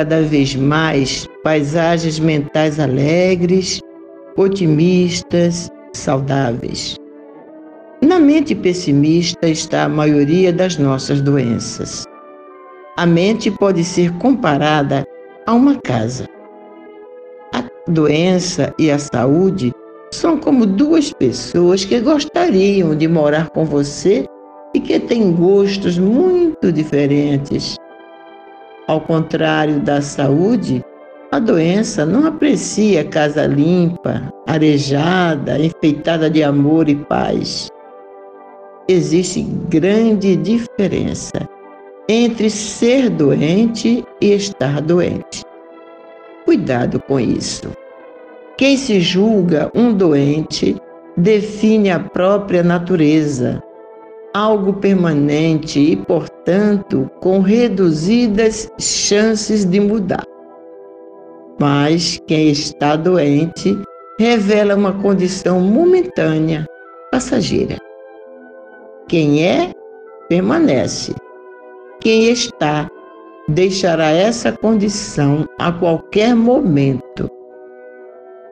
Cada vez mais paisagens mentais alegres, otimistas, saudáveis. Na mente pessimista está a maioria das nossas doenças. A mente pode ser comparada a uma casa. A doença e a saúde são como duas pessoas que gostariam de morar com você e que têm gostos muito diferentes. Ao contrário da saúde, a doença não aprecia casa limpa, arejada, enfeitada de amor e paz. Existe grande diferença entre ser doente e estar doente. Cuidado com isso. Quem se julga um doente define a própria natureza, algo permanente e, portanto, com reduzidas chances de mudar. Mas quem está doente revela uma condição momentânea, passageira. Quem é, permanece. Quem está, deixará essa condição a qualquer momento.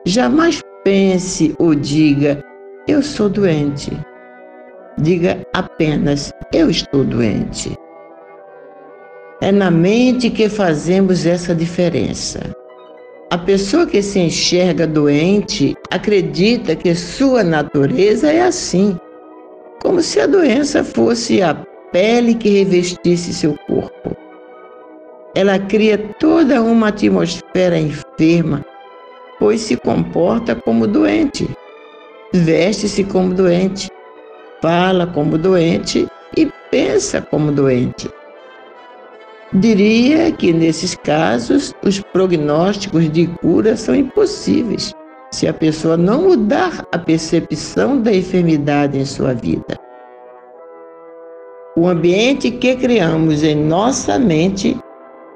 Jamais pense ou diga: Eu sou doente Diga apenas: Eu estou doente. É na mente que fazemos essa diferença. A pessoa que se enxerga doente acredita que sua natureza é assim, como se a doença fosse a pele que revestisse seu corpo. Ela cria toda uma atmosfera enferma, pois se comporta como doente, veste-se como doente, fala como doente e pensa como doente. Diria que nesses casos os prognósticos de cura são impossíveis se a pessoa não mudar a percepção da enfermidade em sua vida. O ambiente que criamos em nossa mente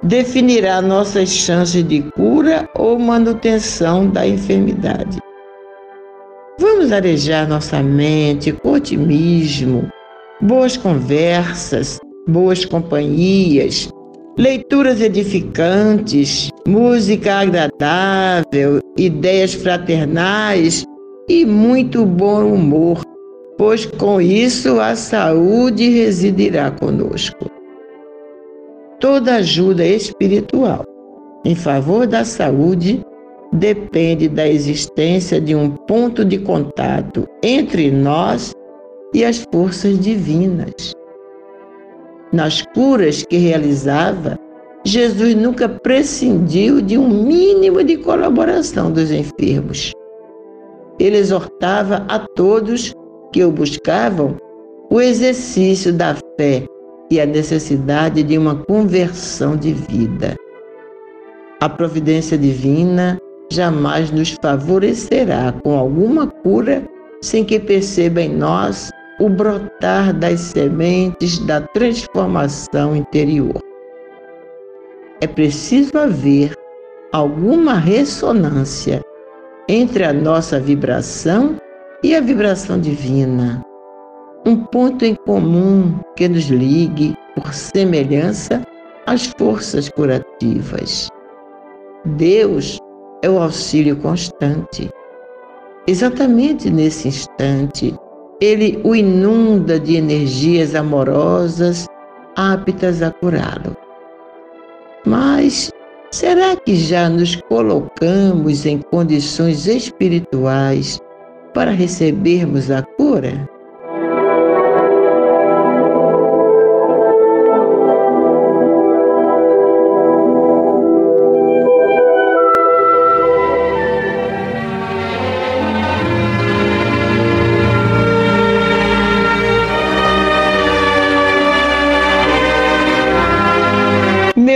definirá nossas chances de cura ou manutenção da enfermidade. Vamos arejar nossa mente com otimismo, boas conversas, boas companhias, leituras edificantes, música agradável, ideias fraternais e muito bom humor, pois com isso a saúde residirá conosco. Toda ajuda espiritual em favor da saúde depende da existência de um ponto de contato entre nós e as forças divinas. Nas curas que realizava, Jesus nunca prescindiu de um mínimo de colaboração dos enfermos. Ele exortava a todos que o buscavam o exercício da fé e a necessidade de uma conversão de vida. A providência divina jamais nos favorecerá com alguma cura sem que perceba em nós o brotar das sementes da transformação interior. É preciso haver alguma ressonância entre a nossa vibração e a vibração divina. Um ponto em comum que nos ligue, por semelhança, às forças curativas. Deus é o auxílio constante. Exatamente nesse instante, ele o inunda de energias amorosas aptas a curá-lo. Mas será que já nos colocamos em condições espirituais para recebermos a cura?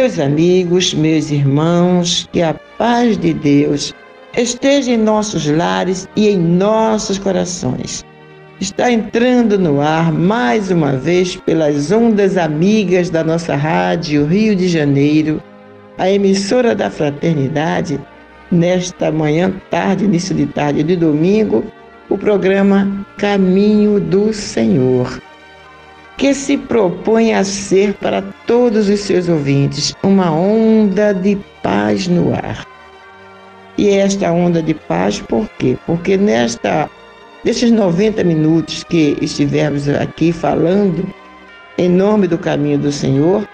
Meus amigos, meus irmãos, que a paz de Deus esteja em nossos lares e em nossos corações. Está entrando no ar mais uma vez pelas ondas amigas da nossa rádio Rio de Janeiro, a emissora da Fraternidade, nesta manhã, tarde, início de tarde de domingo, o programa Caminho do Senhor que se propõe a ser para todos os seus ouvintes uma onda de paz no ar. E esta onda de paz, por quê? Porque nesta nesses 90 minutos que estivemos aqui falando em nome do caminho do Senhor,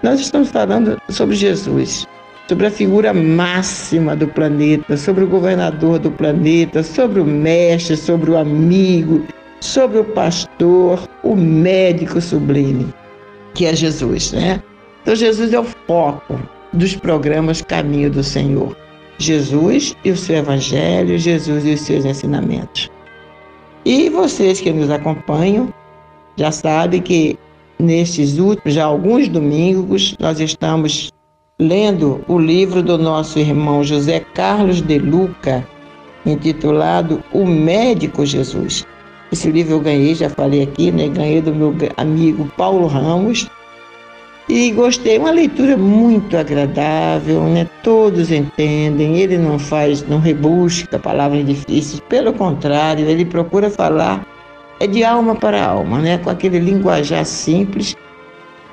nós estamos falando sobre Jesus, sobre a figura máxima do planeta, sobre o governador do planeta, sobre o mestre, sobre o amigo, sobre o pastor, o médico sublime, que é Jesus, né? Então Jesus é o foco dos programas Caminho do Senhor. Jesus e o seu evangelho, Jesus e os seus ensinamentos. E vocês que nos acompanham já sabem que nestes últimos, já alguns domingos, nós estamos lendo o livro do nosso irmão José Carlos de Luca, intitulado O Médico Jesus. Esse livro eu ganhei, já falei aqui, né? Ganhei do meu amigo Paulo Ramos. E gostei, uma leitura muito agradável, né? Todos entendem, ele não faz, não rebusca palavras difíceis, pelo contrário, ele procura falar é de alma para alma, né? Com aquele linguajar simples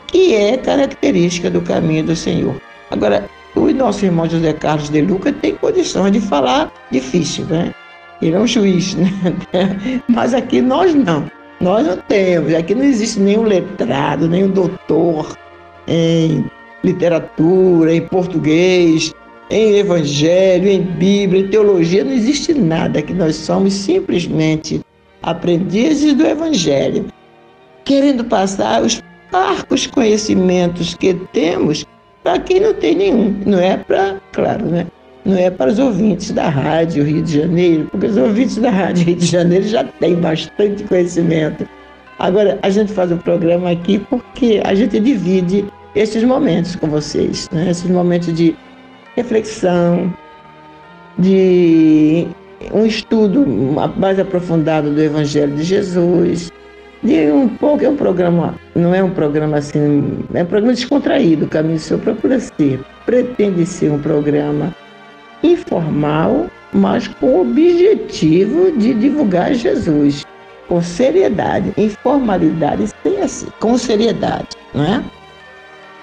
que é característica do caminho do Senhor. Agora, o nosso irmão José Carlos de Luca tem condições de falar difícil, né? Ele é um juiz, né? Mas aqui nós não. Nós não temos. Aqui não existe nenhum letrado, nenhum doutor em literatura, em português, em evangelho, em Bíblia, em teologia. Não existe nada. Aqui nós somos simplesmente aprendizes do evangelho, querendo passar os parcos conhecimentos que temos para quem não tem nenhum. Não é para, claro, né? Não é para os ouvintes da Rádio Rio de Janeiro, porque os ouvintes da Rádio Rio de Janeiro já têm bastante conhecimento. Agora, a gente faz o programa aqui porque a gente divide esses momentos com vocês, né? esses momentos de reflexão, de um estudo mais aprofundado do Evangelho de Jesus, de um pouco, é um programa, não é um programa assim, é um programa descontraído, o Caminho do Senhor procura ser, pretende ser um programa informal, mas com o objetivo de divulgar Jesus com seriedade, informalidade, sem, com seriedade, não é?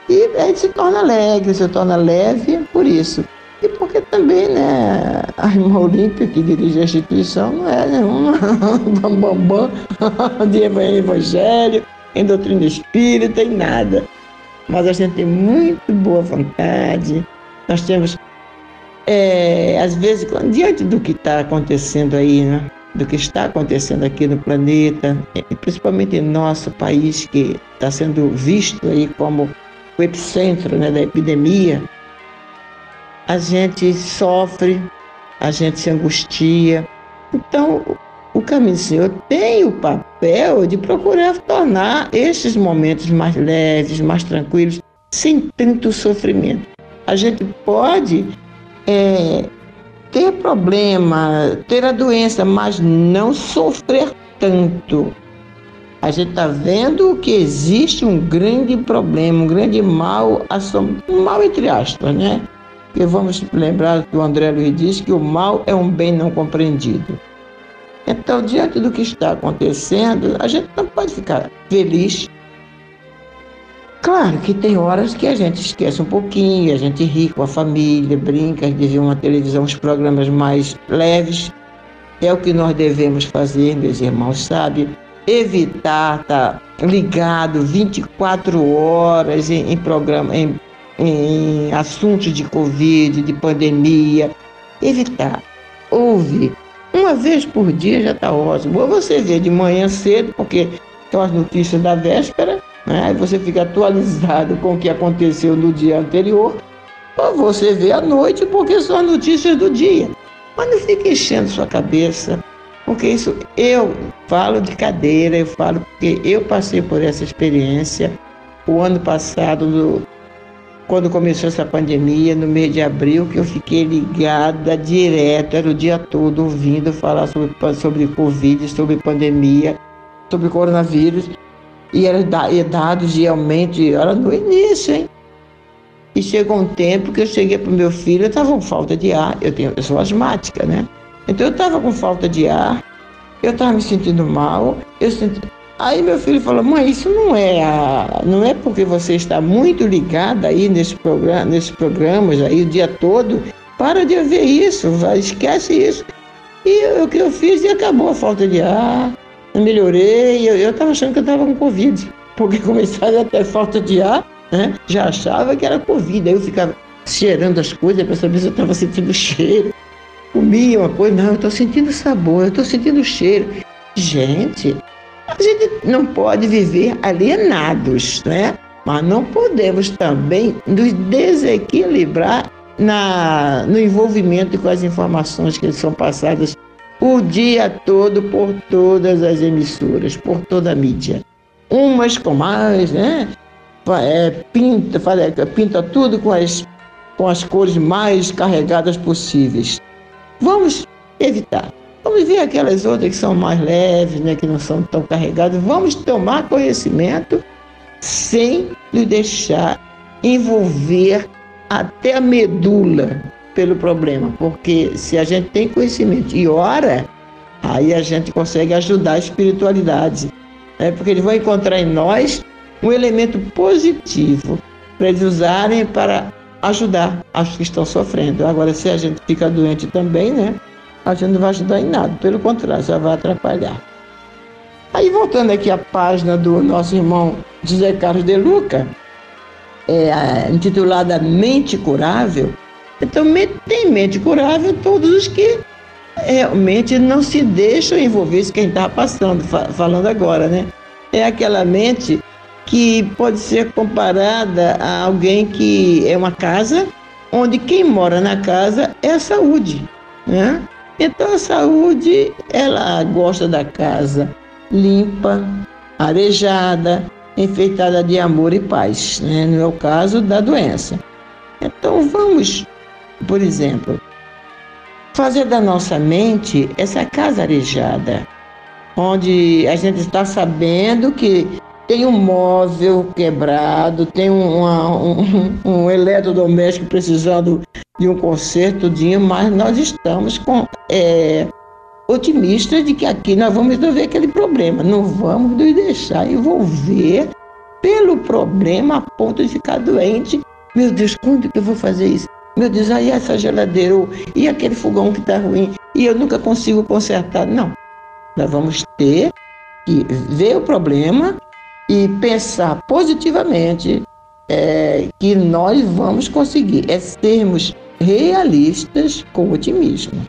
E a gente se torna alegre, se torna leve por isso. E porque também, né, a irmã Olímpia, que dirige a instituição, não é nenhuma bambambam de evangelho, em doutrina espírita, em nada. Mas a gente tem muito boa vontade, nós temos é, às vezes, diante do que está acontecendo aí, né? do que está acontecendo aqui no planeta, principalmente em nosso país, que está sendo visto aí como o epicentro né, da epidemia, a gente sofre, a gente se angustia. Então, o caminho do Senhor tem o papel de procurar tornar esses momentos mais leves, mais tranquilos, sem tanto sofrimento. A gente pode é, ter problema, ter a doença, mas não sofrer tanto. a gente está vendo que existe um grande problema, um grande mal, um mal entre aspas, né? E vamos lembrar que o André Luiz disse que o mal é um bem não compreendido. Então, diante do que está acontecendo, a gente não pode ficar feliz. Claro que tem horas que a gente esquece um pouquinho, a gente ri com a família, brinca de ver uma televisão, uns programas mais leves. É o que nós devemos fazer, meus irmãos, sabe? Evitar estar tá ligado 24 horas em, em programa, em em assuntos de Covid, de pandemia. Evitar. Ouve. Uma vez por dia já está ótimo. Ou você vê de manhã cedo, porque são as notícias da véspera, né? aí você fica atualizado com o que aconteceu no dia anterior. Ou você vê à noite, porque são as notícias do dia. Mas não fique enchendo sua cabeça, porque isso eu falo de cadeira, eu falo porque eu passei por essa experiência. O ano passado, quando começou essa pandemia, no mês de abril, que eu fiquei ligada direto, era o dia todo ouvindo falar sobre, sobre Covid, sobre pandemia, sobre coronavírus. E era de aumento, era no início, hein? E chegou um tempo que eu cheguei para o meu filho, eu estava com falta de ar, eu, tenho, eu sou asmática, né? Então eu estava com falta de ar, eu estava me sentindo mal, eu senti, Aí meu filho falou, mãe, isso não é a, não é porque você está muito ligada aí nesse programa, nesses programas aí o dia todo. Para de ver isso, esquece isso. E o que eu fiz e acabou a falta de ar, eu melhorei, eu estava achando que eu estava com Covid, porque começava a ter falta de ar, né? já achava que era Covid. Aí eu ficava cheirando as coisas para saber se eu estava sentindo cheiro. Comia uma coisa, não, eu estou sentindo sabor, eu estou sentindo cheiro. Gente, a gente não pode viver alienados, né? Mas não podemos também nos desequilibrar na, no envolvimento com as informações que são passadas o dia todo por todas as emissoras, por toda a mídia. Umas com mais, né? É, pinta, pinta tudo com as, com as cores mais carregadas possíveis. Vamos evitar. Vamos ver aquelas outras que são mais leves, né, que não são tão carregadas. Vamos tomar conhecimento sem lhe deixar envolver até a medula pelo problema, porque se a gente tem conhecimento e ora, aí a gente consegue ajudar a espiritualidade, né? porque eles vão encontrar em nós um elemento positivo para eles usarem para ajudar as que estão sofrendo. Agora, se a gente fica doente também, né? a gente não vai ajudar em nada, pelo contrário, já vai atrapalhar. Aí voltando aqui à página do nosso irmão José Carlos de Luca, é, intitulada Mente Curável, então tem mente curável todos os que realmente não se deixam envolver, isso quem está passando, falando agora, né? É aquela mente que pode ser comparada a alguém que é uma casa, onde quem mora na casa é a saúde, né? Então a saúde, ela gosta da casa limpa, arejada, enfeitada de amor e paz, né? no meu caso da doença. Então vamos, por exemplo, fazer da nossa mente essa casa arejada, onde a gente está sabendo que tem um móvel quebrado, tem uma, um, um eletrodoméstico precisando de um conserto, mas nós estamos com, é, otimistas de que aqui nós vamos resolver aquele problema. Não vamos nos deixar envolver pelo problema a ponto de ficar doente. Meu Deus, quando que eu vou fazer isso? Meu Deus, aí essa geladeira, e aquele fogão que está ruim, e eu nunca consigo consertar. Não. Nós vamos ter que ver o problema e pensar positivamente é, que nós vamos conseguir. É sermos realistas com otimismo.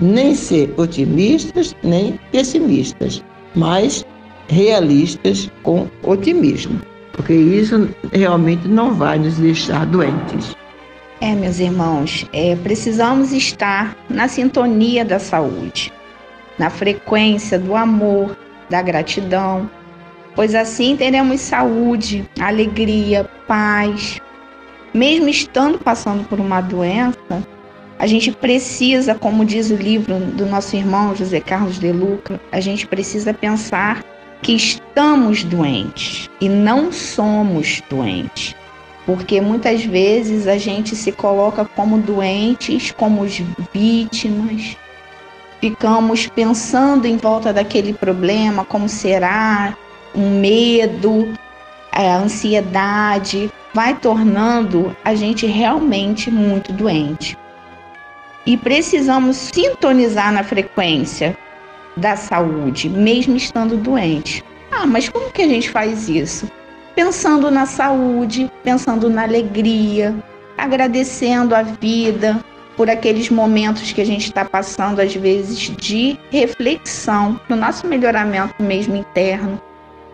Nem ser otimistas nem pessimistas, mas realistas com otimismo, porque isso realmente não vai nos deixar doentes. É, meus irmãos, é, precisamos estar na sintonia da saúde, na frequência do amor, da gratidão, pois assim teremos saúde, alegria, paz, mesmo estando passando por uma doença, a gente precisa, como diz o livro do nosso irmão José Carlos de Luca, a gente precisa pensar que estamos doentes e não somos doentes. Porque muitas vezes a gente se coloca como doentes, como vítimas, ficamos pensando em volta daquele problema, como será, um medo, a ansiedade, vai tornando a gente realmente muito doente. E precisamos sintonizar na frequência da saúde, mesmo estando doente. Ah, mas como que a gente faz isso? Pensando na saúde, pensando na alegria, agradecendo a vida por aqueles momentos que a gente está passando, às vezes, de reflexão, no nosso melhoramento mesmo interno,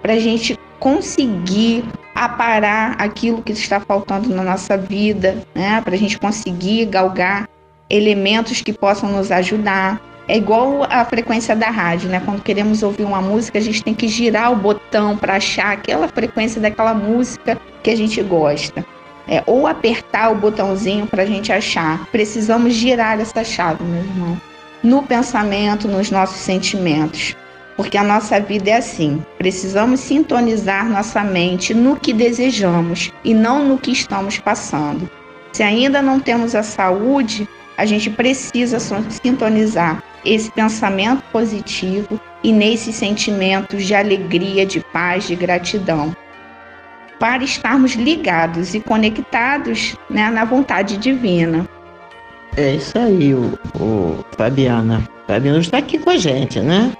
para a gente conseguir aparar aquilo que está faltando na nossa vida, né? para a gente conseguir galgar elementos que possam nos ajudar. É igual a frequência da rádio, né? Quando queremos ouvir uma música, a gente tem que girar o botão para achar aquela frequência daquela música que a gente gosta. É, ou apertar o botãozinho para a gente achar. Precisamos girar essa chave, meu irmão. No pensamento, nos nossos sentimentos. Porque a nossa vida é assim. Precisamos sintonizar nossa mente no que desejamos e não no que estamos passando. Se ainda não temos a saúde, a gente precisa sintonizar esse pensamento positivo e nesses sentimentos de alegria, de paz, de gratidão, para estarmos ligados e conectados né, na vontade divina. É isso aí, o, o Fabiana. Fabiana está aqui com a gente, né?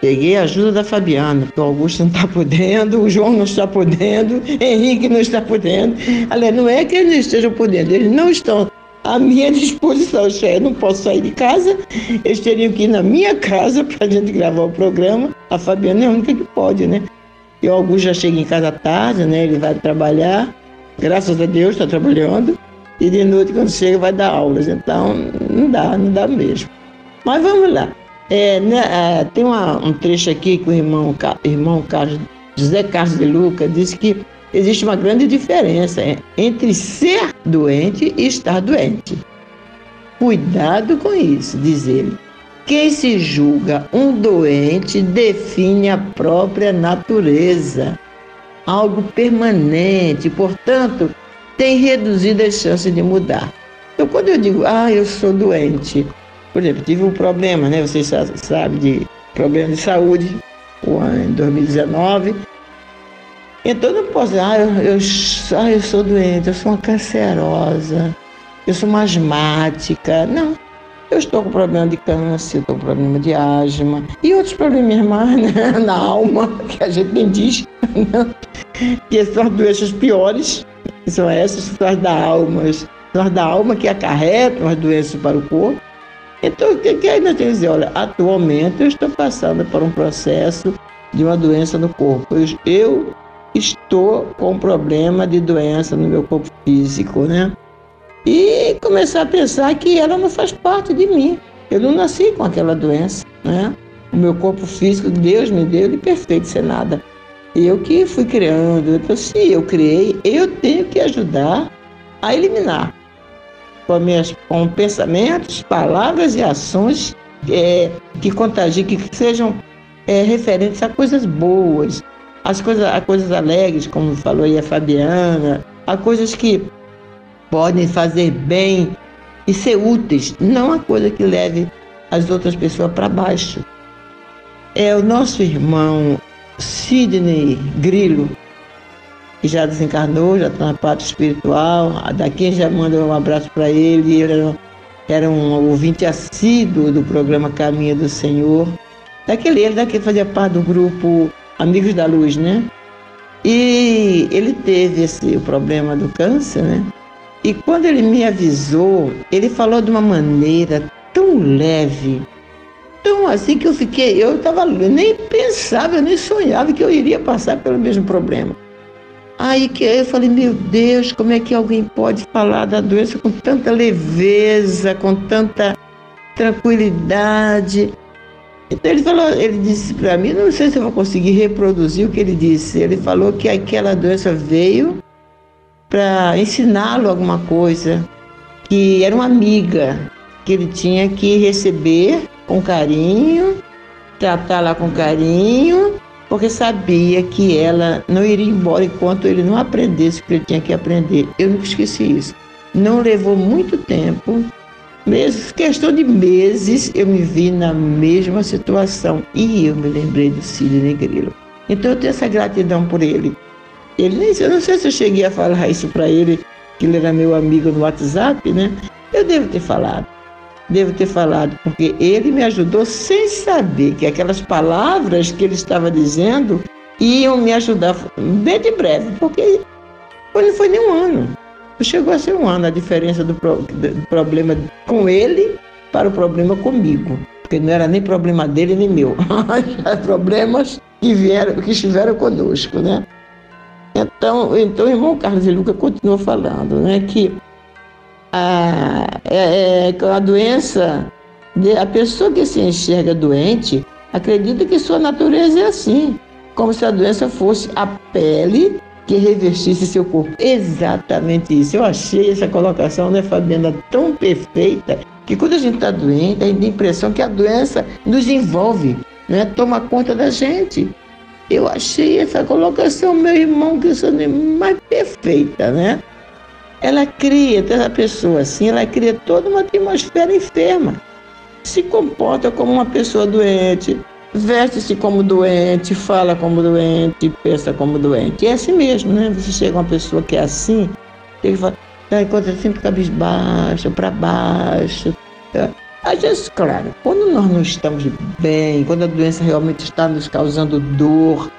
Peguei a ajuda da Fabiana, porque o Augusto não está podendo, o João não está podendo, Henrique não está podendo. Aliás, não é que eles estejam podendo, eles não estão à minha disposição. Eu não posso sair de casa, eles teriam que ir na minha casa para a gente gravar o programa. A Fabiana é a única que pode, né? E o Augusto já chega em casa tarde, né? Ele vai trabalhar, graças a Deus está trabalhando. E de noite, quando chega, vai dar aulas. Então, não dá, não dá mesmo. Mas vamos lá. É, né, é, tem uma, um trecho aqui que o irmão, irmão Carlos, José Carlos de Luca disse que existe uma grande diferença entre ser doente e estar doente. Cuidado com isso, diz ele. Quem se julga um doente define a própria natureza, algo permanente, portanto, tem reduzido as chances de mudar. Então, quando eu digo, ah, eu sou doente, por exemplo, tive um problema, né? Vocês sabem de problema de saúde em 2019 então não posso dizer, ah, eu, eu, ah, eu sou doente, eu sou uma cancerosa, eu sou uma asmática. Não. Eu estou com problema de câncer, estou com problema de asma e outros problemas mais né, na alma, que a gente nem diz, né, que são as doenças piores, que são essas, são as da alma, são as da alma que acarretam as doenças para o corpo. Então, o que, que ainda tem que dizer? Olha, atualmente eu estou passando por um processo de uma doença no corpo. Eu, eu estou com problema de doença no meu corpo físico, né? E começar a pensar que ela não faz parte de mim. Eu não nasci com aquela doença, né? O meu corpo físico, Deus me deu ele perfeito, sem nada. Eu que fui criando. Então, se eu criei, eu tenho que ajudar a eliminar com, minhas, com pensamentos, palavras e ações é, que contagiem, que sejam é, referentes a coisas boas, as coisas, a coisas alegres, como falou aí a Fabiana, a coisas que podem fazer bem e ser úteis, não a coisa que leve as outras pessoas para baixo. É o nosso irmão Sidney Grilo, que já desencarnou, já está na parte espiritual. Daqui já manda um abraço para ele. Ele era, era um ouvinte assíduo do programa Caminho do Senhor. Daquele, ele daqui fazia parte do grupo Amigos da Luz, né? E ele teve esse o problema do câncer, né? E quando ele me avisou, ele falou de uma maneira tão leve, tão assim que eu fiquei, eu estava, nem pensava, eu nem sonhava que eu iria passar pelo mesmo problema. Aí que eu falei, meu Deus, como é que alguém pode falar da doença com tanta leveza, com tanta tranquilidade? Então ele falou, ele disse para mim, não sei se eu vou conseguir reproduzir o que ele disse. Ele falou que aquela doença veio para ensiná-lo alguma coisa, que era uma amiga que ele tinha que receber com carinho, tratar lá com carinho porque sabia que ela não iria embora enquanto ele não aprendesse o que ele tinha que aprender. Eu nunca esqueci isso. Não levou muito tempo, mesmo questão de meses, eu me vi na mesma situação e eu me lembrei do Cílio Negrilo. Então eu tenho essa gratidão por ele. Ele nem, eu não sei se eu cheguei a falar isso para ele, que ele era meu amigo no WhatsApp, né? Eu devo ter falado. Devo ter falado, porque ele me ajudou sem saber que aquelas palavras que ele estava dizendo iam me ajudar bem de breve, porque não foi nem um ano. Chegou a ser um ano a diferença do, pro, do problema com ele para o problema comigo. Porque não era nem problema dele nem meu. Problemas que vieram, que estiveram conosco, né? Então, então o irmão Carlos e Luca continua falando, né, que a, é, é, a doença, a pessoa que se enxerga doente, acredita que sua natureza é assim, como se a doença fosse a pele que revestisse seu corpo. Exatamente isso. Eu achei essa colocação, né, Fabiana, tão perfeita, que quando a gente está doente, a gente tem a impressão que a doença nos envolve, né, toma conta da gente. Eu achei essa colocação, meu irmão, que isso é mais perfeita, né? Ela cria, essa pessoa assim, ela cria toda uma atmosfera enferma. Se comporta como uma pessoa doente, veste-se como doente, fala como doente, pensa como doente. E é assim mesmo, né? Você chega uma pessoa que é assim, ele fala, ah, encontra sempre cabisbaixo, para baixo. Às vezes, claro, quando nós não estamos bem, quando a doença realmente está nos causando dor,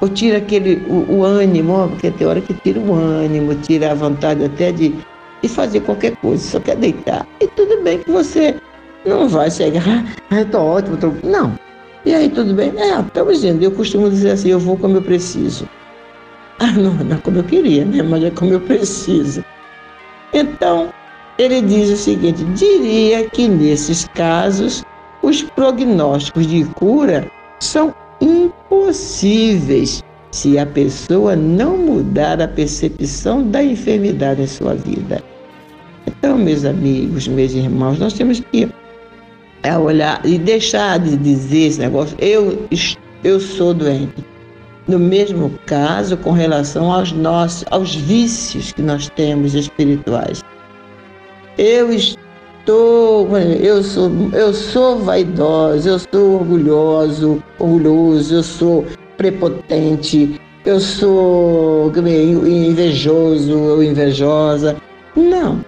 ou tira aquele, o, o ânimo, porque tem hora que tira o ânimo, tira a vontade até de, de fazer qualquer coisa, só quer deitar. E tudo bem que você não vai chegar, ah, estou ótimo, tô... não. E aí, tudo bem? É, estamos indo. Eu costumo dizer assim, eu vou como eu preciso. Ah, não, não é como eu queria, né? Mas é como eu preciso. Então, ele diz o seguinte: diria que nesses casos os prognósticos de cura são impossíveis se a pessoa não mudar a percepção da enfermidade em sua vida. Então, meus amigos, meus irmãos, nós temos que é, olhar e deixar de dizer esse negócio, eu, eu sou doente. No mesmo caso, com relação aos nossos, aos vícios que nós temos espirituais. Eu estou, eu sou, eu sou vaidosa, eu sou orgulhoso, orgulhoso, eu sou prepotente, eu sou invejoso ou invejosa. Não,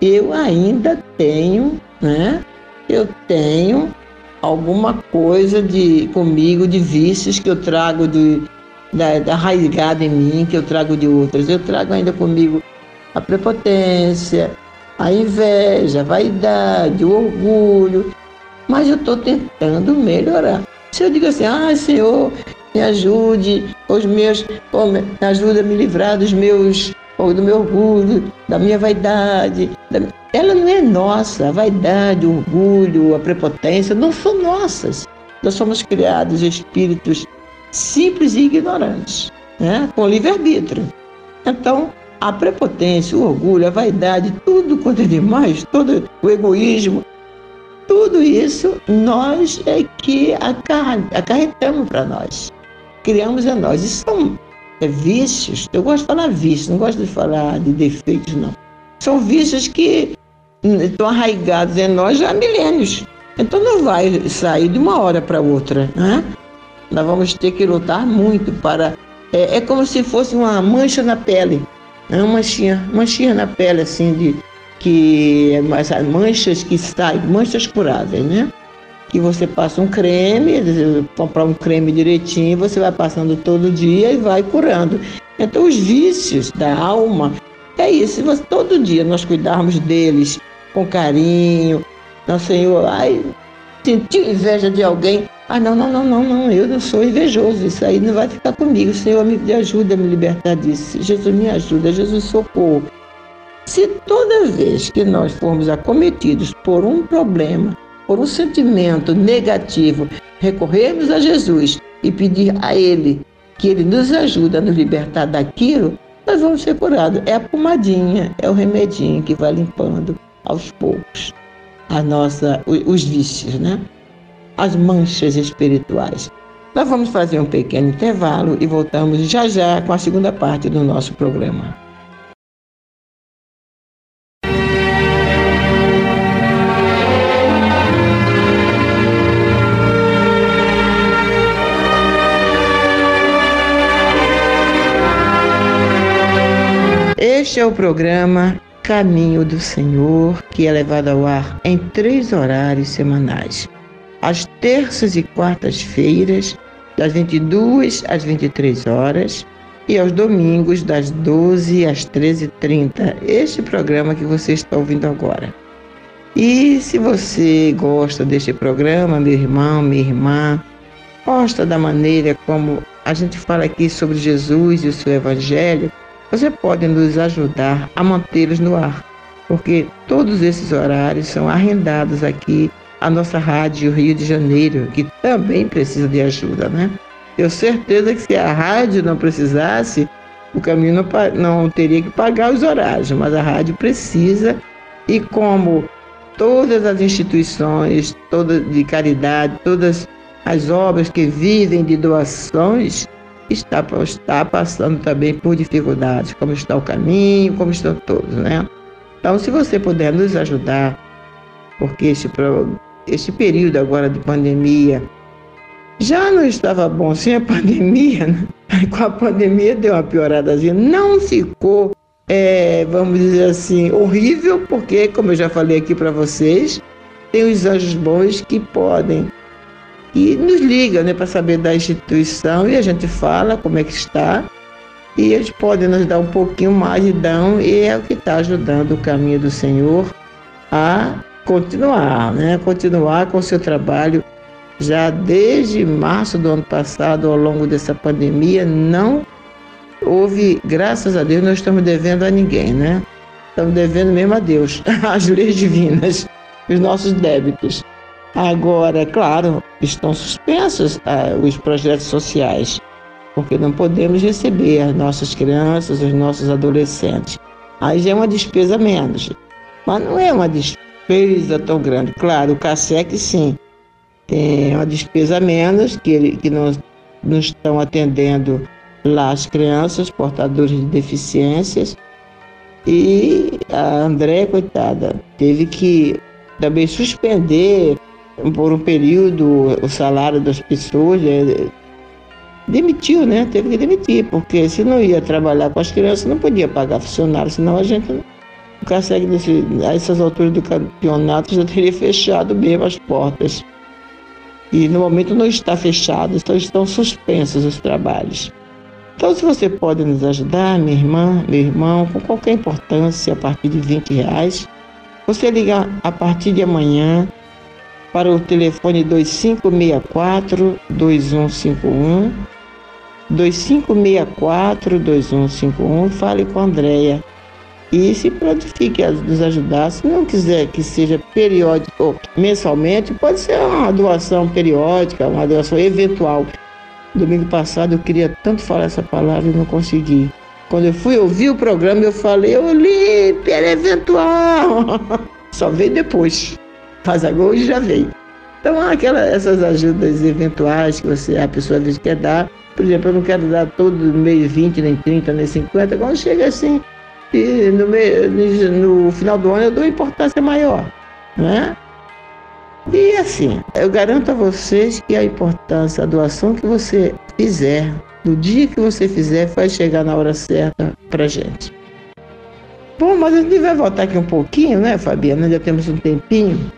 eu ainda tenho, né? Eu tenho alguma coisa de comigo de vícios que eu trago de da, da arraigada em mim, que eu trago de outras. Eu trago ainda comigo a prepotência, a inveja, a vaidade, o orgulho, mas eu estou tentando melhorar. Se eu digo assim, ah, Senhor, me ajude, os meus, oh, me ajuda a me livrar dos meus, oh, do meu orgulho, da minha vaidade. Da... Ela não é nossa, a vaidade, o orgulho, a prepotência não são nossas. Nós somos criados espíritos simples e ignorantes, né? com livre-arbítrio. Então, a prepotência, o orgulho, a vaidade, tudo quanto é demais, todo o egoísmo, tudo isso nós é que acarretamos para nós, criamos a nós. Isso são é, vícios, eu gosto de falar vícios, não gosto de falar de defeitos, não. São vícios que estão arraigados em nós há milênios. Então não vai sair de uma hora para outra. Né? Nós vamos ter que lutar muito para. É, é como se fosse uma mancha na pele. É uma manchinha, manchinha na pele, assim, de que manchas que saem, manchas curáveis, né? Que você passa um creme, comprar um creme direitinho, você vai passando todo dia e vai curando. Então os vícios da alma é isso. Se você, todo dia nós cuidarmos deles com carinho, nosso Senhor, ai, sentiu inveja de alguém, ah, não, não, não, não, não, eu não sou invejoso, isso aí não vai ficar comigo. Senhor me ajuda a me libertar disso. Jesus me ajuda, Jesus socorro. Se toda vez que nós formos acometidos por um problema, por um sentimento negativo, recorrermos a Jesus e pedir a Ele que Ele nos ajude a nos libertar daquilo, nós vamos ser curados. É a pomadinha, é o remedinho que vai limpando aos poucos a nossa, os vícios, né? as manchas espirituais. Nós vamos fazer um pequeno intervalo e voltamos já já com a segunda parte do nosso programa. Este é o programa Caminho do Senhor, que é levado ao ar em três horários semanais. Às terças e quartas-feiras, das 22 às 23 horas, e aos domingos, das 12 às 13h30. Este programa que você está ouvindo agora. E se você gosta deste programa, meu irmão, minha irmã, gosta da maneira como a gente fala aqui sobre Jesus e o seu Evangelho, você pode nos ajudar a mantê-los no ar, porque todos esses horários são arrendados aqui à nossa rádio Rio de Janeiro, que também precisa de ajuda, né? Tenho certeza que se a rádio não precisasse, o caminho não, não teria que pagar os horários, mas a rádio precisa e como todas as instituições todas de caridade, todas as obras que vivem de doações, está, está passando também por dificuldades, como está o caminho, como estão todos, né? Então, se você puder nos ajudar, porque este, este período agora de pandemia já não estava bom sem a pandemia, né? com a pandemia deu uma pioradazinha, não ficou, é, vamos dizer assim, horrível, porque, como eu já falei aqui para vocês, tem os anjos bons que podem e nos liga né, para saber da instituição e a gente fala como é que está e eles podem nos dar um pouquinho mais e dão e é o que está ajudando o caminho do Senhor a continuar, né? Continuar com o seu trabalho já desde março do ano passado, ao longo dessa pandemia, não houve, graças a Deus, não estamos devendo a ninguém, né? Estamos devendo mesmo a Deus, as leis divinas, os nossos débitos. Agora, claro, estão suspensos ah, os projetos sociais, porque não podemos receber as nossas crianças, os nossos adolescentes. Aí já é uma despesa menos, mas não é uma despesa tão grande. Claro, o CASEC sim, tem uma despesa menos, que, que não, não estão atendendo lá as crianças portadoras de deficiências. E a André, coitada, teve que também suspender por um período o salário das pessoas. É, demitiu, né? Teve que demitir, porque se não ia trabalhar com as crianças, não podia pagar funcionário, senão a gente não consegue, a essas alturas do campeonato, já teria fechado mesmo as portas. E no momento não está fechado, então estão suspensos os trabalhos. Então, se você pode nos ajudar, minha irmã, meu irmão, com qualquer importância, a partir de 20 reais, você liga a partir de amanhã para o telefone 2564 2151 2564 2151 fale com a Andréia e se prontifique a nos ajudar. Se não quiser que seja periódico ou mensalmente, pode ser uma doação periódica, uma doação eventual. Domingo passado eu queria tanto falar essa palavra e não consegui. Quando eu fui ouvir o programa, eu falei, Olímpia, era eventual. Só veio depois. Faz agora hoje já veio. Então, aquela, essas ajudas eventuais que você, a pessoa às vezes quer dar, por exemplo, eu não quero dar todo mês 20, nem 30, nem 50, quando chega assim, e no, meio, no final do ano eu dou importância maior, né? E assim, eu garanto a vocês que a importância, a doação que você fizer, no dia que você fizer, vai chegar na hora certa pra gente. Bom, mas a gente vai voltar aqui um pouquinho, né, Fabiana? Já temos um tempinho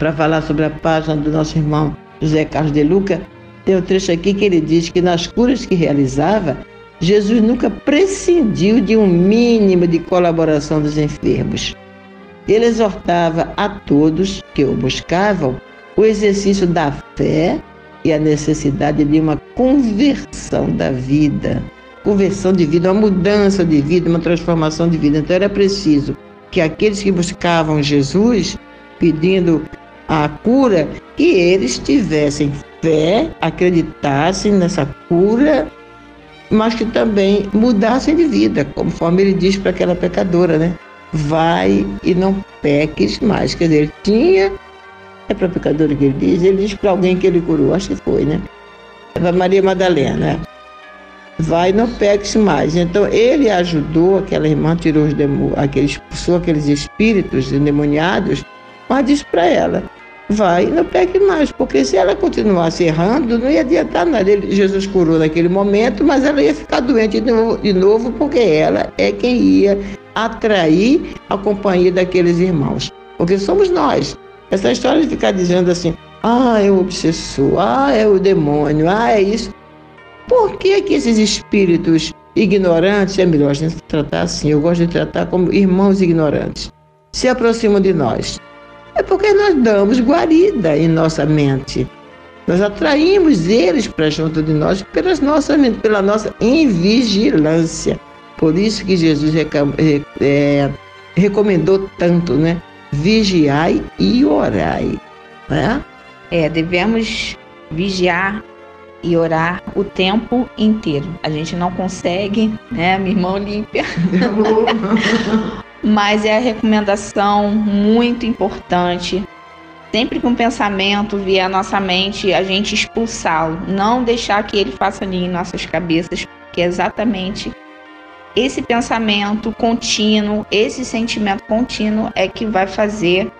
para falar sobre a página do nosso irmão José Carlos de Luca. Tem um trecho aqui que ele diz que nas curas que realizava, Jesus nunca prescindiu de um mínimo de colaboração dos enfermos. Ele exortava a todos que o buscavam o exercício da fé e a necessidade de uma conversão da vida. Conversão de vida, uma mudança de vida, uma transformação de vida. Então era preciso que aqueles que buscavam Jesus, pedindo a cura, que eles tivessem fé, acreditassem nessa cura, mas que também mudassem de vida, conforme ele diz para aquela pecadora, né? Vai e não peques mais. Quer dizer, tinha, é para a pecadora que ele diz, ele diz para alguém que ele curou, acho que foi, né? para Maria Madalena. Vai, não peques mais. Então ele ajudou aquela irmã, tirou os demo, aquele, expulsou aqueles espíritos endemoniados, mas disse para ela: vai, não peque mais, porque se ela continuasse errando, não ia adiantar nada. Ele, Jesus curou naquele momento, mas ela ia ficar doente de novo, de novo, porque ela é quem ia atrair a companhia daqueles irmãos. Porque somos nós. Essa história de ficar dizendo assim, ah, é o obsessor, ah, é o demônio, ah, é isso. Por que, que esses espíritos ignorantes, é melhor a gente tratar assim, eu gosto de tratar como irmãos ignorantes, se aproximam de nós? É porque nós damos guarida em nossa mente. Nós atraímos eles para junto de nós pelas nossas, pela nossa invigilância. Por isso que Jesus é, recomendou tanto, né? Vigiai e orai. Né? É, devemos vigiar e orar o tempo inteiro. A gente não consegue, né, minha irmã Olímpia? mas é a recomendação muito importante. Sempre que um pensamento vier à nossa mente, a gente expulsá-lo, não deixar que ele faça ali em nossas cabeças, porque é exatamente esse pensamento contínuo, esse sentimento contínuo é que vai fazer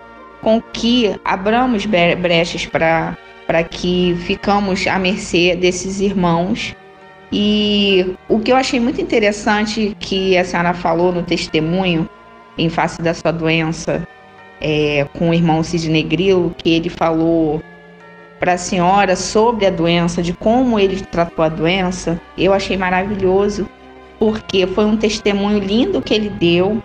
com que abramos brechas para que ficamos à mercê desses irmãos e o que eu achei muito interessante que a senhora falou no testemunho em face da sua doença é, com o irmão Sidney Grilo, que ele falou para a senhora sobre a doença, de como ele tratou a doença, eu achei maravilhoso, porque foi um testemunho lindo que ele deu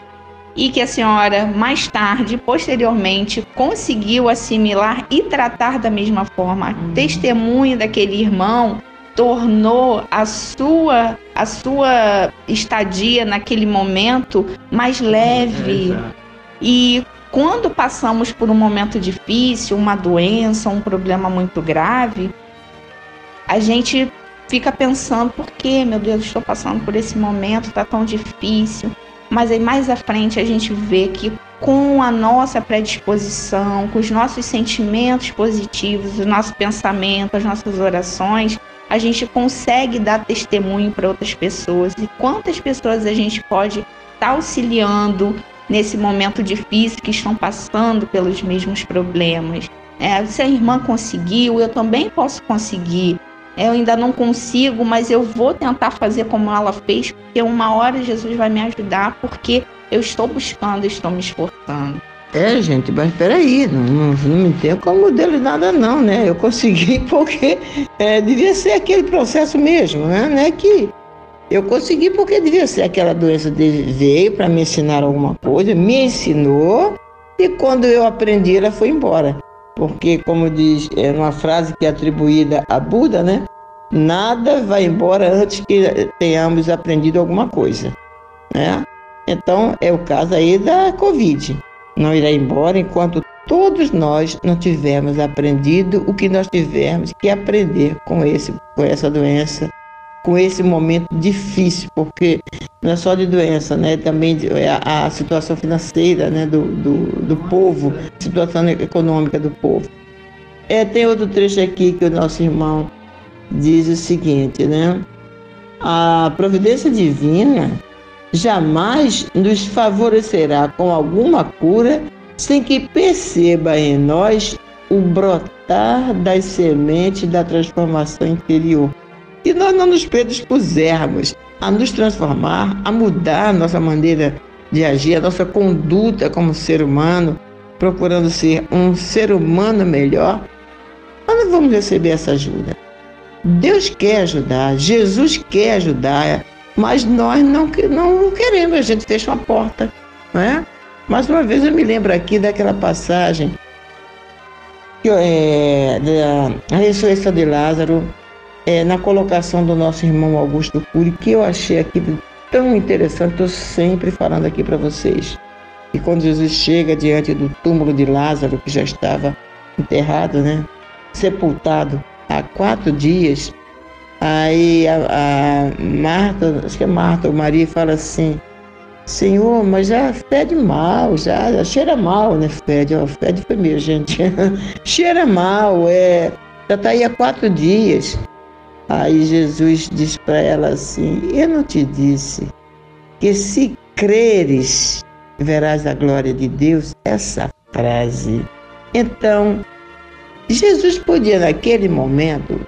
e que a senhora, mais tarde, posteriormente, conseguiu assimilar e tratar da mesma forma. Uhum. Testemunho daquele irmão tornou a sua a sua estadia naquele momento mais leve. É, e quando passamos por um momento difícil, uma doença, um problema muito grave, a gente fica pensando por que, meu Deus, estou passando por esse momento, está tão difícil. Mas aí mais à frente a gente vê que com a nossa predisposição, com os nossos sentimentos positivos, o nosso pensamento, as nossas orações, a gente consegue dar testemunho para outras pessoas. E quantas pessoas a gente pode estar tá auxiliando nesse momento difícil que estão passando pelos mesmos problemas? É, se a irmã conseguiu, eu também posso conseguir. Eu ainda não consigo, mas eu vou tentar fazer como ela fez, porque uma hora Jesus vai me ajudar, porque eu estou buscando, estou me esforçando. É, gente, mas peraí, não, não, não me tenho como modelo de nada não, né? Eu consegui porque é, devia ser aquele processo mesmo, né? É que eu consegui porque devia ser aquela doença de, veio para me ensinar alguma coisa, me ensinou e quando eu aprendi ela foi embora. Porque, como diz é uma frase que é atribuída a Buda, né? Nada vai embora antes que tenhamos aprendido alguma coisa, né? Então, é o caso aí da Covid não irá embora enquanto todos nós não tivermos aprendido o que nós tivemos que aprender com, esse, com essa doença, com esse momento difícil, porque não é só de doença, né? Também é a, a situação financeira né? do, do, do povo, situação econômica do povo. É, tem outro trecho aqui que o nosso irmão diz o seguinte, né? A providência divina jamais nos favorecerá com alguma cura sem que perceba em nós o brotar das sementes da transformação interior. E nós não nos predispusermos a nos transformar, a mudar a nossa maneira de agir, a nossa conduta como ser humano, procurando ser um ser humano melhor, nós não vamos receber essa ajuda. Deus quer ajudar, Jesus quer ajudar, mas nós não, não queremos, a gente fecha uma porta. Não é? Mais uma vez eu me lembro aqui daquela passagem que, é, da ressurreição de Lázaro, é, na colocação do nosso irmão Augusto Cury, que eu achei aqui tão interessante, estou sempre falando aqui para vocês. E quando Jesus chega diante do túmulo de Lázaro, que já estava enterrado, né, sepultado há quatro dias, Aí a, a Marta, acho que é Marta ou Maria, fala assim, Senhor, mas já fede mal, já, já cheira mal, né? Fede, ó, fede foi mesmo, gente. cheira mal, é. Já está aí há quatro dias. Aí Jesus diz para ela assim: Eu não te disse que se creres, verás a glória de Deus? Essa frase. Então, Jesus podia, naquele momento,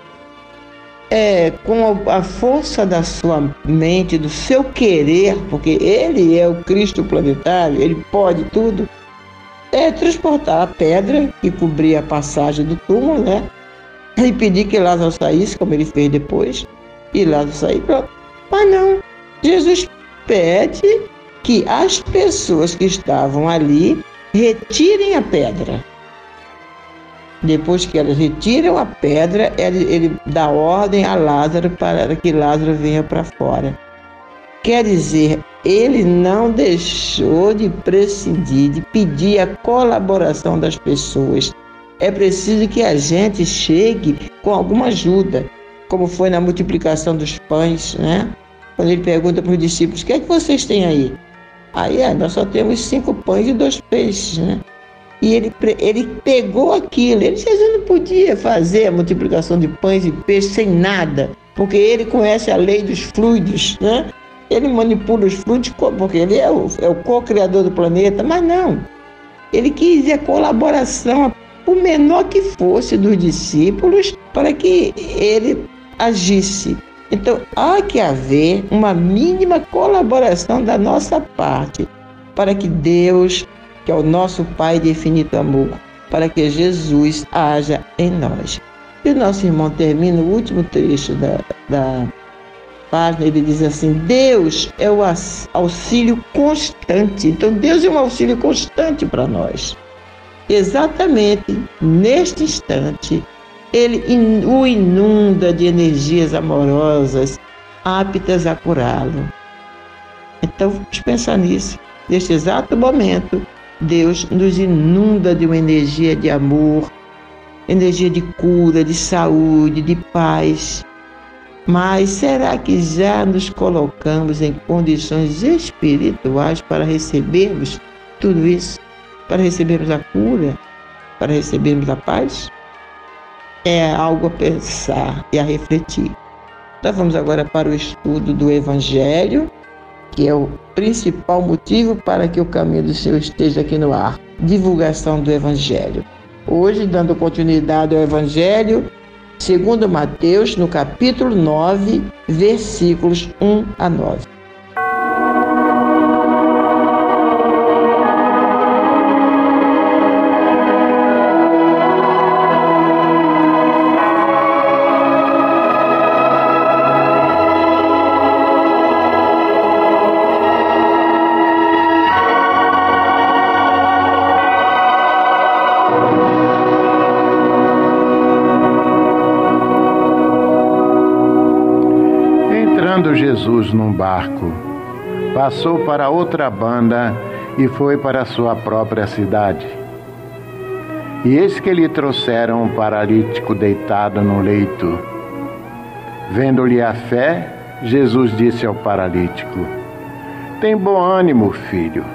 é, com a força da sua mente, do seu querer, porque ele é o Cristo planetário, ele pode tudo, é transportar a pedra que cobria a passagem do túmulo, né? E pedir que Lázaro saísse, como ele fez depois, e Lázaro sair, pronto. Mas não, Jesus pede que as pessoas que estavam ali retirem a pedra. Depois que elas retiram a pedra, ele, ele dá ordem a Lázaro para que Lázaro venha para fora. Quer dizer, ele não deixou de prescindir, de pedir a colaboração das pessoas. É preciso que a gente chegue com alguma ajuda, como foi na multiplicação dos pães, né? Quando ele pergunta para os discípulos: o que é que vocês têm aí? Aí é, nós só temos cinco pães e dois peixes, né? E ele, ele pegou aquilo. Ele disse, não podia fazer a multiplicação de pães e peixes sem nada, porque ele conhece a lei dos fluidos, né? Ele manipula os fluidos porque ele é o, é o co-criador do planeta, mas não. Ele quis a colaboração, por menor que fosse, dos discípulos para que ele agisse. Então, há que haver uma mínima colaboração da nossa parte para que Deus que é o nosso Pai de infinito amor, para que Jesus haja em nós. E o nosso irmão termina o último trecho da, da página, ele diz assim: Deus é o auxílio constante. Então, Deus é um auxílio constante para nós. Exatamente neste instante, ele o inunda de energias amorosas aptas a curá-lo. Então, vamos pensar nisso. Neste exato momento, Deus nos inunda de uma energia de amor, energia de cura, de saúde, de paz. Mas será que já nos colocamos em condições espirituais para recebermos tudo isso? Para recebermos a cura? Para recebermos a paz? É algo a pensar e a refletir. Nós vamos agora para o estudo do Evangelho que é o principal motivo para que o caminho do Senhor esteja aqui no ar divulgação do Evangelho. Hoje, dando continuidade ao Evangelho, segundo Mateus, no capítulo 9, versículos 1 a 9. Jesus num barco, passou para outra banda e foi para sua própria cidade. E eis que lhe trouxeram um paralítico deitado no leito. Vendo-lhe a fé, Jesus disse ao paralítico: Tem bom ânimo, filho,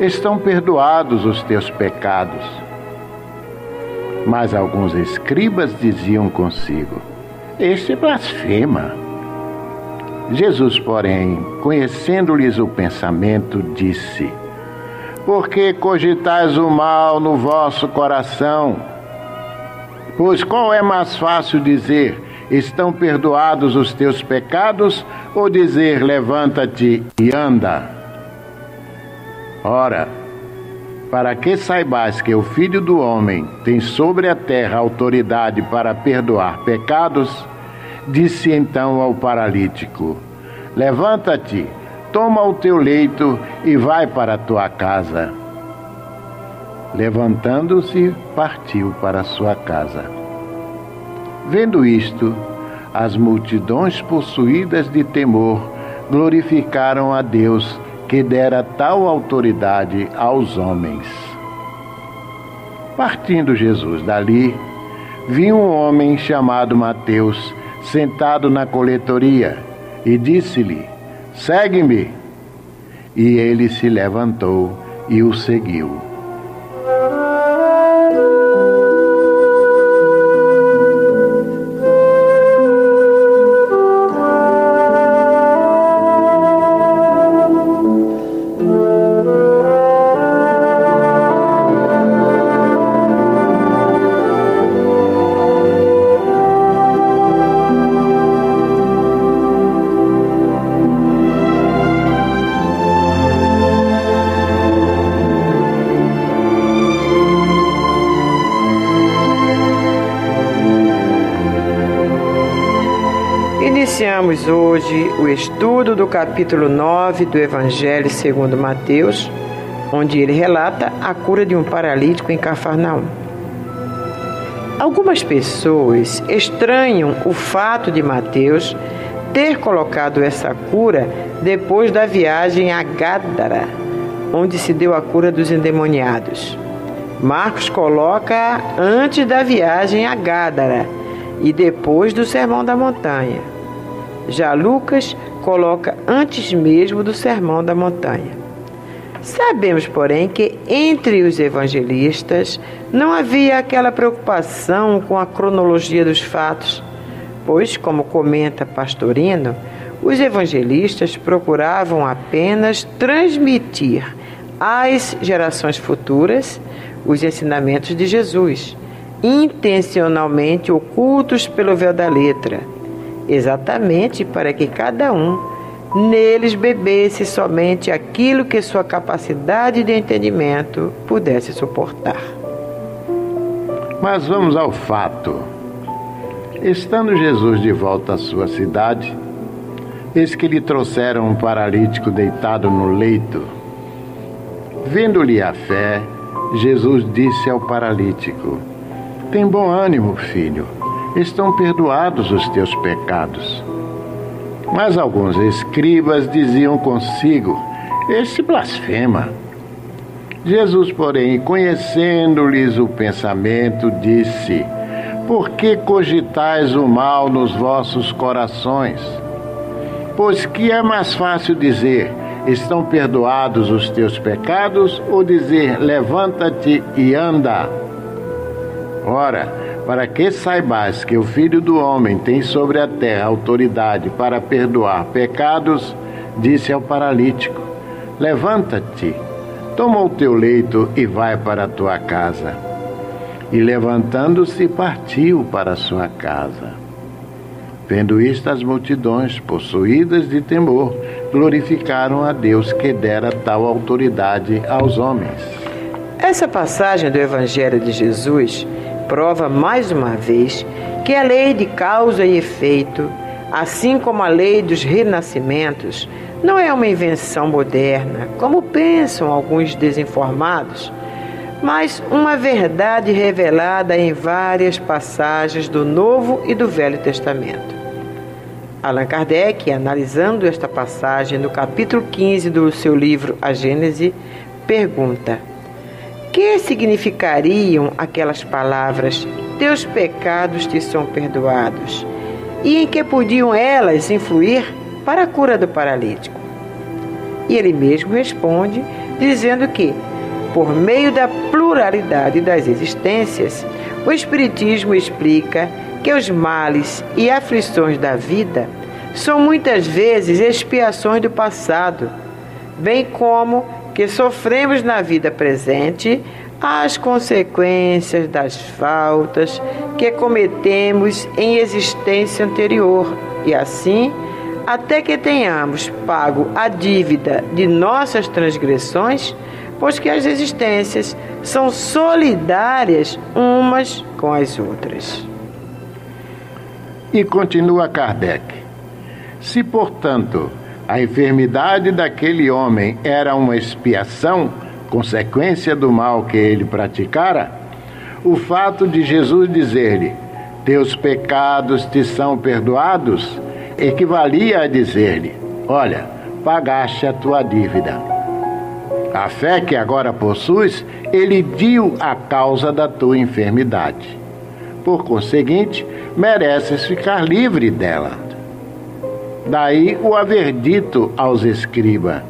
estão perdoados os teus pecados. Mas alguns escribas diziam consigo: Este blasfema. Jesus, porém, conhecendo-lhes o pensamento, disse: Por que cogitais o mal no vosso coração? Pois qual é mais fácil dizer: Estão perdoados os teus pecados, ou dizer: Levanta-te e anda? Ora, para que saibais que o Filho do Homem tem sobre a terra autoridade para perdoar pecados, Disse então ao paralítico: Levanta-te, toma o teu leito e vai para a tua casa. Levantando-se, partiu para sua casa. Vendo isto, as multidões possuídas de temor glorificaram a Deus que dera tal autoridade aos homens. Partindo Jesus dali, viu um homem chamado Mateus sentado na coletoria e disse-lhe: Segue-me. E ele se levantou e o seguiu. Hoje o estudo do capítulo 9 do Evangelho segundo Mateus, onde ele relata a cura de um paralítico em Cafarnaum. Algumas pessoas estranham o fato de Mateus ter colocado essa cura depois da viagem a Gádara, onde se deu a cura dos endemoniados. Marcos coloca antes da viagem a Gádara e depois do Sermão da Montanha. Já Lucas coloca antes mesmo do Sermão da Montanha. Sabemos, porém, que entre os evangelistas não havia aquela preocupação com a cronologia dos fatos, pois, como comenta Pastorino, os evangelistas procuravam apenas transmitir às gerações futuras os ensinamentos de Jesus, intencionalmente ocultos pelo véu da letra, exatamente para que cada um neles bebesse somente aquilo que sua capacidade de entendimento pudesse suportar. Mas vamos ao fato. Estando Jesus de volta à sua cidade, eis que lhe trouxeram um paralítico deitado no leito. Vendo-lhe a fé, Jesus disse ao paralítico: Tem bom ânimo, filho, estão perdoados os teus pecados. Mas alguns escribas diziam consigo: Este blasfema. Jesus, porém, conhecendo-lhes o pensamento, disse: Por que cogitais o mal nos vossos corações? Pois que é mais fácil dizer: estão perdoados os teus pecados, ou dizer, levanta-te e anda? Ora, para que saibais que o Filho do Homem tem sobre a terra autoridade para perdoar pecados, disse ao paralítico: Levanta-te, toma o teu leito e vai para a tua casa. E levantando-se, partiu para sua casa. Vendo isto, as multidões, possuídas de temor, glorificaram a Deus que dera tal autoridade aos homens. Essa passagem do Evangelho de Jesus prova mais uma vez que a lei de causa e efeito, assim como a lei dos renascimentos, não é uma invenção moderna, como pensam alguns desinformados, mas uma verdade revelada em várias passagens do Novo e do Velho Testamento. Allan Kardec, analisando esta passagem no capítulo 15 do seu livro A Gênese, pergunta: Que significariam aquelas palavras: Teus pecados te são perdoados? E em que podiam elas influir para a cura do paralítico? E ele mesmo responde, dizendo que, por meio da pluralidade das existências, o Espiritismo explica que os males e aflições da vida são muitas vezes expiações do passado, bem como que sofremos na vida presente as consequências das faltas que cometemos em existência anterior e assim até que tenhamos pago a dívida de nossas transgressões, pois que as existências são solidárias umas com as outras. E continua Kardec: Se, portanto, a enfermidade daquele homem era uma expiação, consequência do mal que ele praticara, o fato de Jesus dizer-lhe: Teus pecados te são perdoados, equivalia a dizer-lhe: Olha, pagaste a tua dívida. A fé que agora possuis elidiu a causa da tua enfermidade. Por conseguinte, mereces ficar livre dela. Daí o haver dito aos escribas: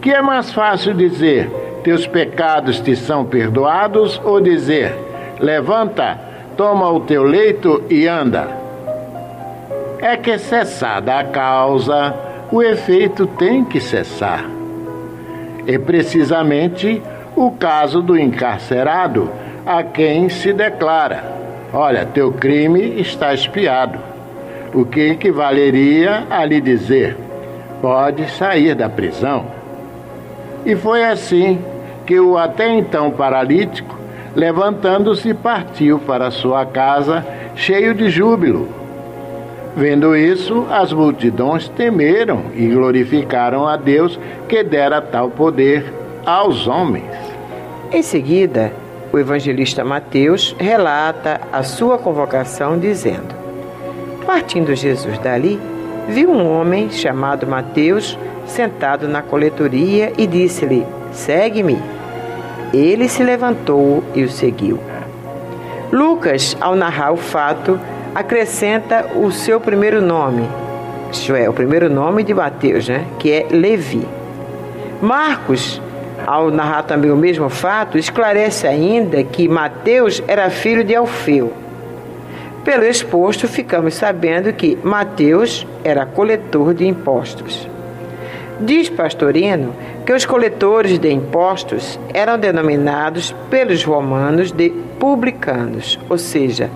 Que é mais fácil dizer, teus pecados te são perdoados, ou dizer, levanta, toma o teu leito e anda? É que cessada a causa, o efeito tem que cessar. É precisamente o caso do encarcerado a quem se declara Olha, teu crime está espiado. O que equivaleria a lhe dizer: pode sair da prisão. E foi assim que o até então paralítico, levantando-se, partiu para sua casa cheio de júbilo. Vendo isso, as multidões temeram e glorificaram a Deus que dera tal poder aos homens. Em seguida, o evangelista Mateus relata a sua convocação dizendo: Partindo Jesus dali, viu um homem chamado Mateus sentado na coletoria e disse-lhe: Segue-me. Ele se levantou e o seguiu. Lucas, ao narrar o fato, acrescenta o seu primeiro nome, isto é, o primeiro nome de Mateus, né, que é Levi. Marcos, ao narrar também o mesmo fato, esclarece ainda que Mateus era filho de Alfeu. Pelo exposto, ficamos sabendo que Mateus era coletor de impostos. Diz Pastorino que os coletores de impostos eram denominados pelos romanos de publicanos, ou seja,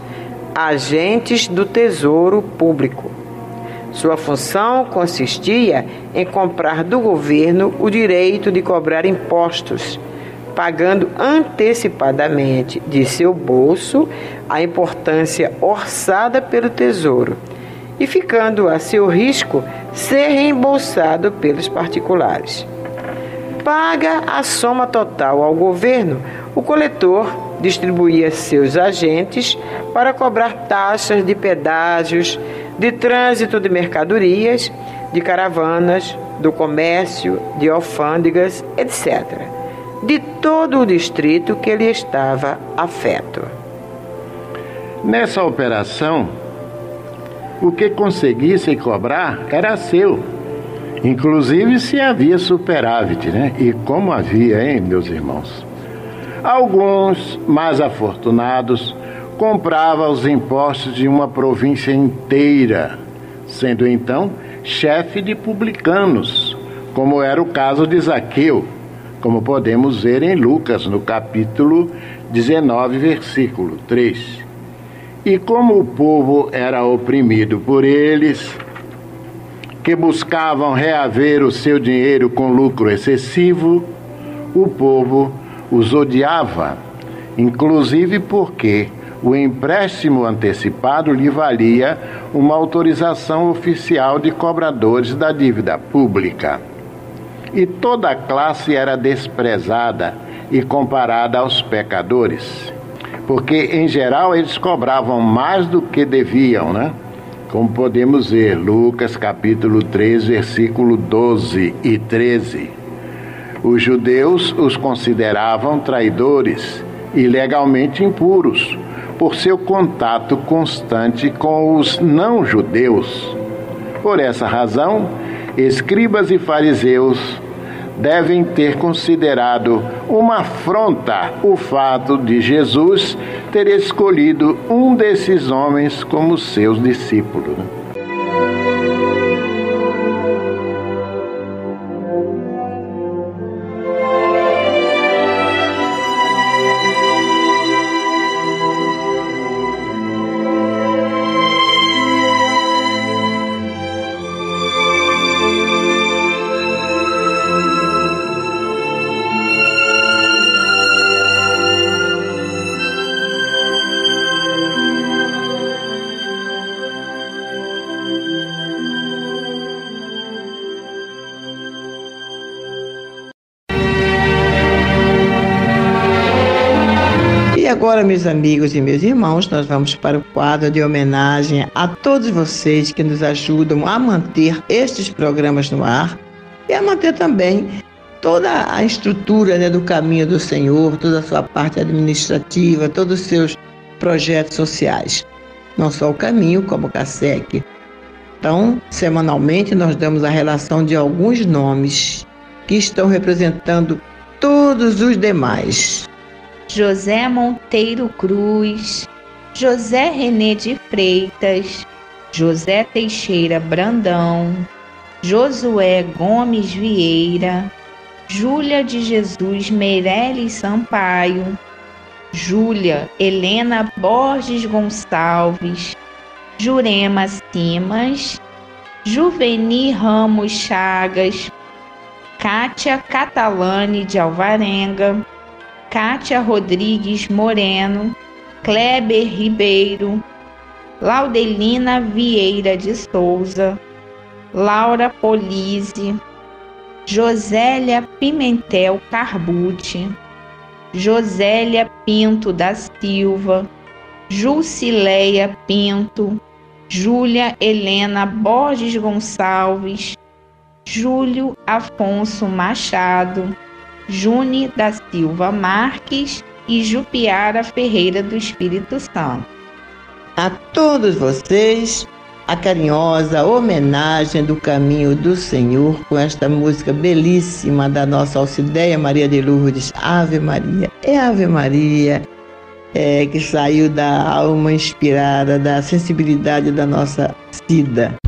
agentes do tesouro público. Sua função consistia em comprar do governo o direito de cobrar impostos, pagando antecipadamente de seu bolso a importância orçada pelo tesouro e ficando a seu risco ser reembolsado pelos particulares. Paga a soma total ao governo, o coletor distribuía seus agentes para cobrar taxas de pedágios, de trânsito de mercadorias, de caravanas, do comércio, de alfândegas, etc., de todo o distrito que lhe estava afeto. Nessa operação, o que conseguisse cobrar era seu, inclusive se havia superávit, né? E como havia, hein, meus irmãos? Alguns, mais afortunados, compravam os impostos de uma província inteira, sendo então chefe de publicanos, como era o caso de Zaqueu, como podemos ver em Lucas, no capítulo 19, versículo 3. E como o povo era oprimido por eles, que buscavam reaver o seu dinheiro com lucro excessivo, o povo os odiava, inclusive porque o empréstimo antecipado lhe valia uma autorização oficial de cobradores da dívida pública. E toda a classe era desprezada e comparada aos pecadores, porque em geral eles cobravam mais do que deviam, né? Como podemos ver, Lucas capítulo 3, versículo 12 e 13. Os judeus os consideravam traidores e legalmente impuros por seu contato constante com os não-judeus. Por essa razão, escribas e fariseus devem ter considerado uma afronta o fato de Jesus ter escolhido um desses homens como seus discípulos. Agora, meus amigos e meus irmãos, nós vamos para o quadro de homenagem a todos vocês que nos ajudam a manter estes programas no ar e a manter também toda a estrutura né, do caminho do Senhor, toda a sua parte administrativa, todos os seus projetos sociais. Não só o caminho, como o CASEC. Então, semanalmente, nós damos a relação de alguns nomes que estão representando todos os demais. José Monteiro Cruz, José René de Freitas, José Teixeira Brandão, Josué Gomes Vieira, Júlia de Jesus Meirelles Sampaio, Júlia Helena Borges Gonçalves, Jurema Simas, Juveni Ramos Chagas, Kátia Catalane de Alvarenga, Kátia Rodrigues Moreno, Kleber Ribeiro, Laudelina Vieira de Souza, Laura Polise, Josélia Pimentel Carbucci, Josélia Pinto da Silva, Jusileia Pinto, Júlia Helena Borges Gonçalves, Júlio Afonso Machado, June da Silva Marques e Jupiara Ferreira do Espírito Santo. A todos vocês, a carinhosa homenagem do caminho do Senhor com esta música belíssima da nossa Alcideia Maria de Lourdes, Ave Maria. É Ave Maria é, que saiu da alma inspirada, da sensibilidade da nossa Cida.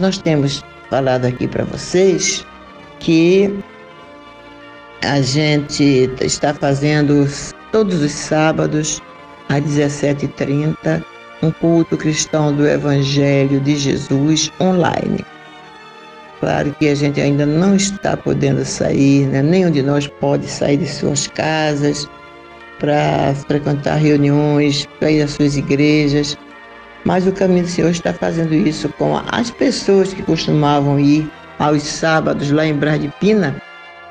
Nós temos falado aqui para vocês que a gente está fazendo todos os sábados às 17h30 um culto cristão do Evangelho de Jesus online. Claro que a gente ainda não está podendo sair, né? nenhum de nós pode sair de suas casas para frequentar reuniões, para ir às suas igrejas, mas o Caminho do Senhor está fazendo isso com as pessoas que costumavam ir aos sábados lá em Brás de Pina,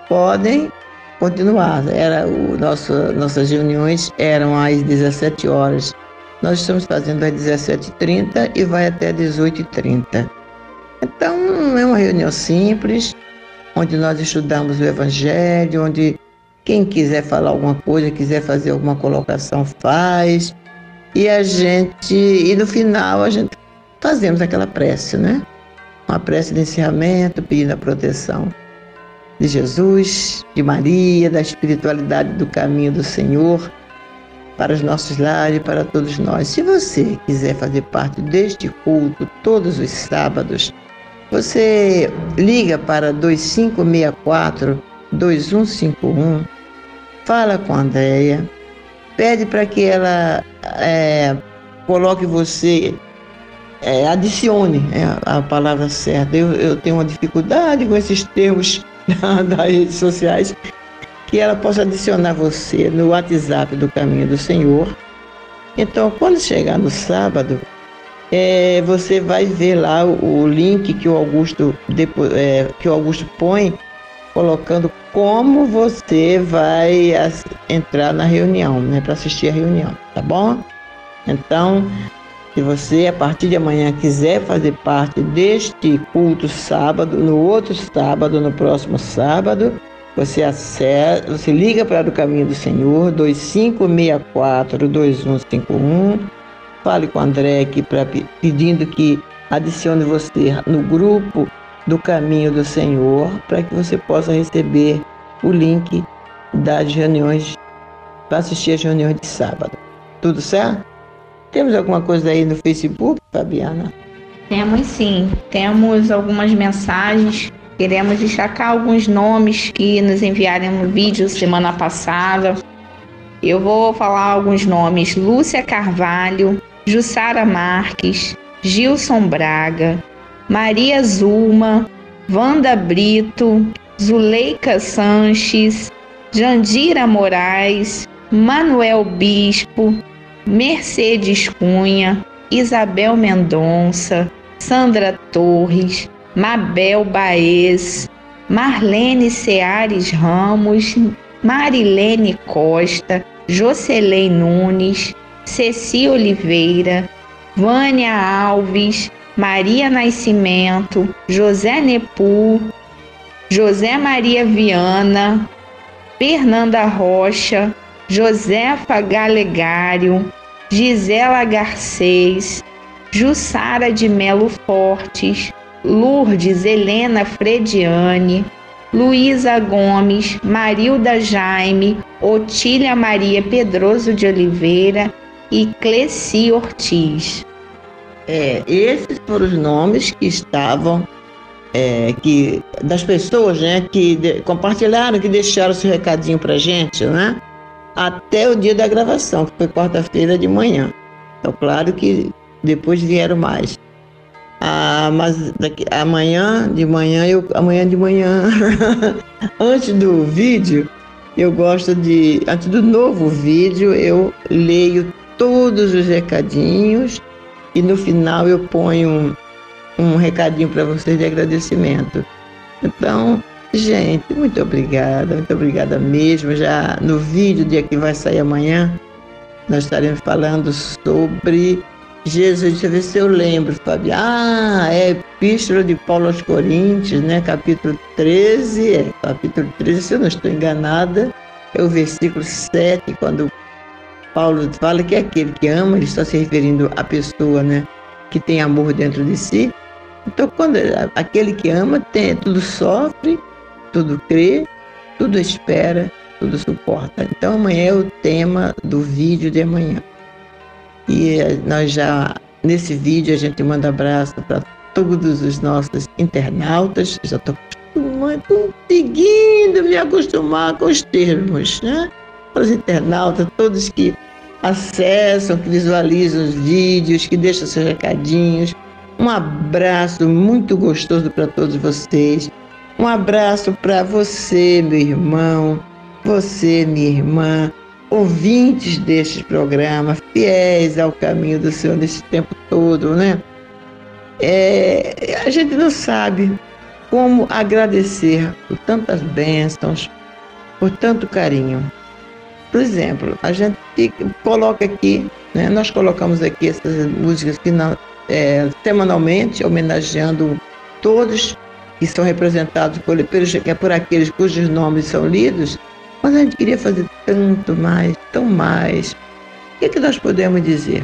podem continuar. Era o nosso, nossas reuniões eram às 17 horas. Nós estamos fazendo às 17h30 e vai até 18h30. Então, é uma reunião simples, onde nós estudamos o Evangelho, onde quem quiser falar alguma coisa, quiser fazer alguma colocação, faz. E a gente, e no final a gente fazemos aquela prece, né? Uma prece de encerramento, pedindo a proteção de Jesus, de Maria, da espiritualidade do caminho do Senhor para os nossos lares, para todos nós. Se você quiser fazer parte deste culto todos os sábados, você liga para 2564 2151, fala com a Andréia, pede para que ela é, coloque você, é, adicione é, a palavra certa. Eu, eu tenho uma dificuldade com esses termos das redes sociais, que ela possa adicionar você no WhatsApp do Caminho do Senhor. Então, quando chegar no sábado, é, você vai ver lá o, o link que o Augusto depois, é, que o Augusto põe, colocando como você vai entrar na reunião, né, para assistir a reunião, tá bom? Então, se você, a partir de amanhã, quiser fazer parte deste culto sábado, no outro sábado, no próximo sábado, você acessa, você liga para o Caminho do Senhor, 2564-2151. Fale com o André aqui pra, pedindo que adicione você no grupo do Caminho do Senhor, para que você possa receber o link das reuniões, para assistir as reuniões de sábado. Tudo certo? Temos alguma coisa aí no Facebook, Fabiana? Temos sim. Temos algumas mensagens. Queremos destacar alguns nomes que nos enviaram no vídeo semana passada. Eu vou falar alguns nomes: Lúcia Carvalho, Jussara Marques, Gilson Braga, Maria Zulma, Wanda Brito, Zuleika Sanches, Jandira Moraes, Manuel Bispo, Mercedes Cunha, Isabel Mendonça, Sandra Torres, Mabel Baez, Marlene Seares Ramos, Marilene Costa, Jocelyn Nunes, Ceci Oliveira, Vânia Alves, Maria Nascimento, José Nepu, José Maria Viana, Fernanda Rocha, Josefa Galegário, Gisela Garcês, Jussara de Melo Fortes, Lourdes Helena Frediane, Luísa Gomes, Marilda Jaime, Otília Maria Pedroso de Oliveira e Cleci Ortiz. É, esses foram os nomes que estavam, é, que, das pessoas né, que de, compartilharam, que deixaram seu recadinho para gente, né? até o dia da gravação, que foi quarta-feira de manhã. Então, claro que depois vieram mais. Ah, mas daqui, amanhã de manhã, eu, amanhã de manhã, antes do vídeo, eu gosto de, antes do novo vídeo, eu leio todos os recadinhos e no final eu ponho um, um recadinho para vocês de agradecimento. Então, Gente, muito obrigada, muito obrigada mesmo. Já no vídeo, dia que vai sair amanhã, nós estaremos falando sobre Jesus. Deixa eu ver se eu lembro, Fábio. Ah, é Epístola de Paulo aos Coríntios, né? Capítulo 13. É, capítulo 13, se eu não estou enganada, é o versículo 7, quando Paulo fala que é aquele que ama, ele está se referindo à pessoa, né? Que tem amor dentro de si. Então, quando aquele que ama tem, tudo sofre, tudo crê, tudo espera, tudo suporta. Então amanhã é o tema do vídeo de amanhã. E eh, nós já, nesse vídeo, a gente manda abraço para todos os nossos internautas. Já estou conseguindo me acostumar com os termos, né? Para os internautas, todos que acessam, que visualizam os vídeos, que deixam seus recadinhos. Um abraço muito gostoso para todos vocês. Um abraço para você, meu irmão, você, minha irmã, ouvintes deste programa, fiéis ao caminho do Senhor nesse tempo todo, né? É, a gente não sabe como agradecer por tantas bênçãos, por tanto carinho. Por exemplo, a gente coloca aqui, né, nós colocamos aqui essas músicas que é, semanalmente, homenageando todos que são representados por, por aqueles cujos nomes são lidos, mas a gente queria fazer tanto mais, tão mais. O que, é que nós podemos dizer?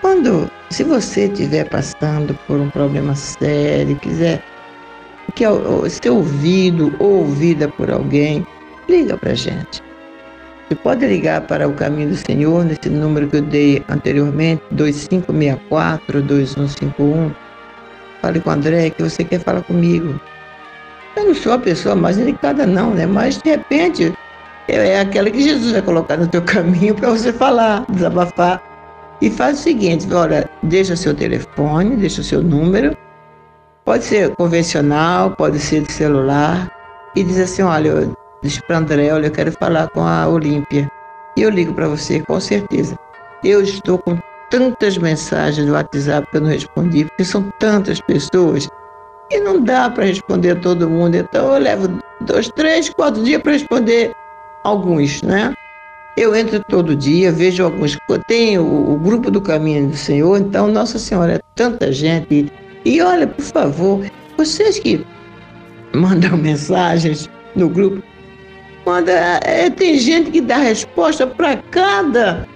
Quando, se você estiver passando por um problema sério, quiser que ser ouvido ou ouvida por alguém, liga para gente. Você pode ligar para o Caminho do Senhor nesse número que eu dei anteriormente, 2564-2151. Fale com o André que você quer falar comigo. Eu não sou a pessoa mais indicada não, né? Mas de repente é aquela que Jesus vai colocar no teu caminho para você falar, desabafar. E faz o seguinte, olha, deixa seu telefone, deixa o seu número, pode ser convencional, pode ser de celular, e diz assim, olha, diz para André, olha, eu quero falar com a Olímpia. E eu ligo para você, com certeza. Eu estou com tantas mensagens no WhatsApp que eu não respondi, porque são tantas pessoas e não dá para responder a todo mundo. Então eu levo dois, três, quatro dias para responder alguns, né? Eu entro todo dia, vejo alguns. Tem o, o, grupo do Caminho do Senhor, então, Nossa Senhora, é tanta gente. E olha, por favor, vocês que mandam mensagens no grupo, manda, é, tem gente que dá resposta para cada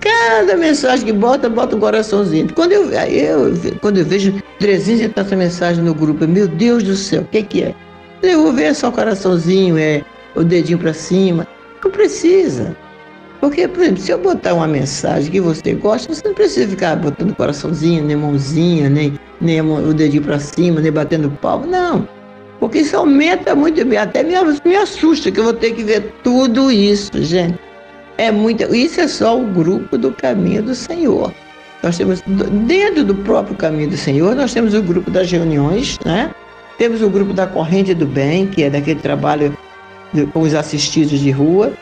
cada mensagem que bota, bota um coraçãozinho. Quando eu, eu, quando eu vejo 300 mensagens no grupo, meu Deus do céu, o que, que é? Eu vou ver só o coraçãozinho, é o dedinho para cima. Não precisa. Porque, por exemplo, se eu botar uma mensagem que você gosta, você não precisa ficar botando coraçãozinho, nem mãozinha, nem, nem o dedinho para cima, nem batendo palmo. Não. Porque isso aumenta muito, até me, me assusta que eu vou ter que ver tudo isso, gente. É muito, isso é só o grupo do caminho do Senhor. Nós temos, dentro do próprio caminho do Senhor, nós temos o grupo das reuniões, né? Temos o grupo da corrente do bem, que é daquele trabalho com os assistidos de rua.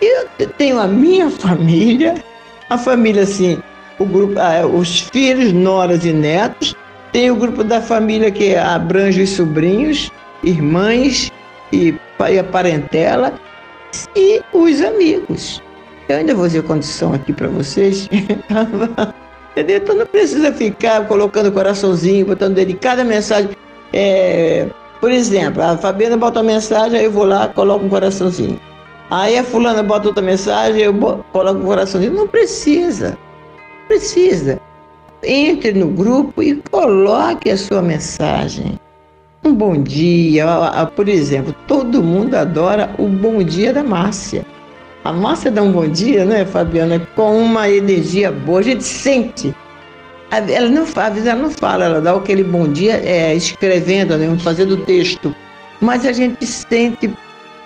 E eu tenho a minha família, a família assim, o grupo, ah, os filhos, noras e netos. Tem o grupo da família que abrange os sobrinhos, irmãs e, e a parentela e os amigos. Eu ainda vou dizer condição aqui para vocês. Então não precisa ficar colocando coraçãozinho, botando dele cada mensagem. É, por exemplo, a Fabiana bota uma mensagem, aí eu vou lá, coloco um coraçãozinho. Aí a fulana bota outra mensagem, eu coloco um coraçãozinho. Não precisa. Precisa. Entre no grupo e coloque a sua mensagem. Um bom dia. Por exemplo, todo mundo adora o bom dia da Márcia. A Márcia dá um bom dia, né, Fabiana? Com uma energia boa, a gente sente ela não fala, ela não fala, ela dá aquele bom dia é, escrevendo, né, fazendo texto. Mas a gente sente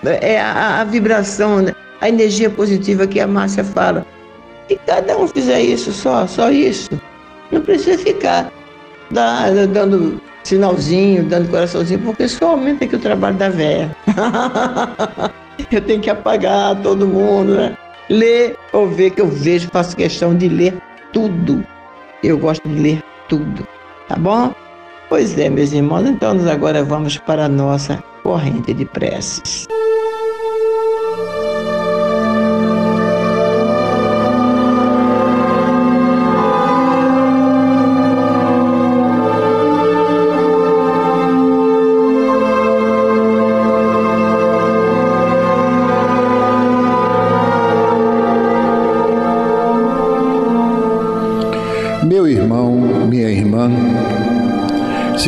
é, a, a vibração, né, a energia positiva que a Márcia fala. E cada um fizer isso só, só isso. Não precisa ficar dando sinalzinho, dando coraçãozinho, porque só aumenta aqui o trabalho da véia. eu tenho que apagar todo mundo, né? Ler ou ver que eu vejo, faço questão de ler tudo eu gosto de ler tudo, tá bom? Pois é, meus irmãos, então nós agora vamos para a nossa corrente de preces.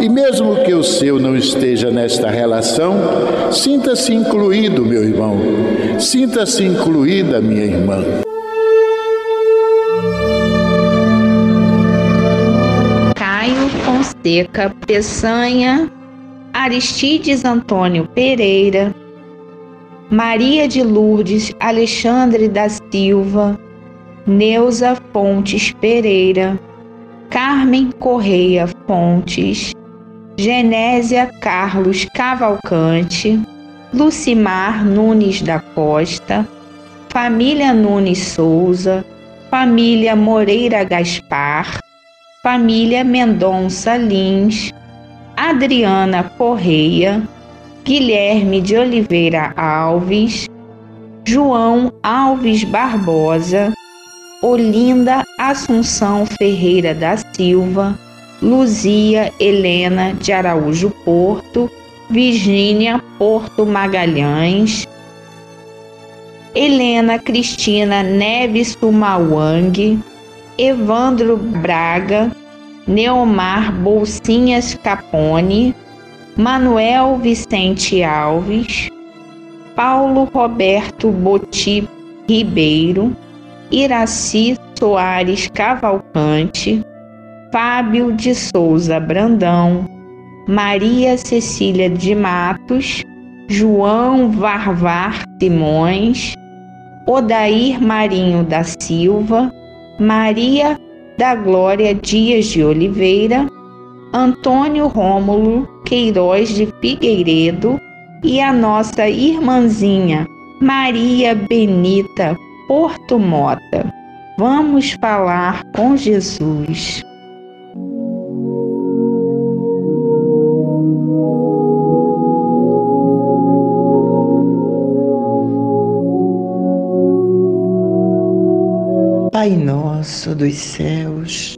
e, mesmo que o seu não esteja nesta relação, sinta-se incluído, meu irmão, sinta-se incluída, minha irmã. Caio Fonseca Peçanha, Aristides Antônio Pereira, Maria de Lourdes Alexandre da Silva, Neuza Fontes Pereira, Carmen Correia Fontes, Genésia Carlos Cavalcante, Lucimar Nunes da Costa, família Nunes Souza, família Moreira Gaspar, família Mendonça Lins, Adriana Correia, Guilherme de Oliveira Alves, João Alves Barbosa, Olinda Assunção Ferreira da Silva, Luzia Helena de Araújo Porto, Virgínia Porto Magalhães, Helena Cristina Neves Sumawang, Evandro Braga, Neomar Bolsinhas Capone, Manuel Vicente Alves, Paulo Roberto Boti Ribeiro, Iraci Soares Cavalcante, Fábio de Souza Brandão, Maria Cecília de Matos, João Varvar Simões, Odair Marinho da Silva, Maria da Glória Dias de Oliveira, Antônio Rômulo Queiroz de Figueiredo e a nossa irmãzinha Maria Benita Porto Mota. Vamos falar com Jesus. Pai nosso dos céus,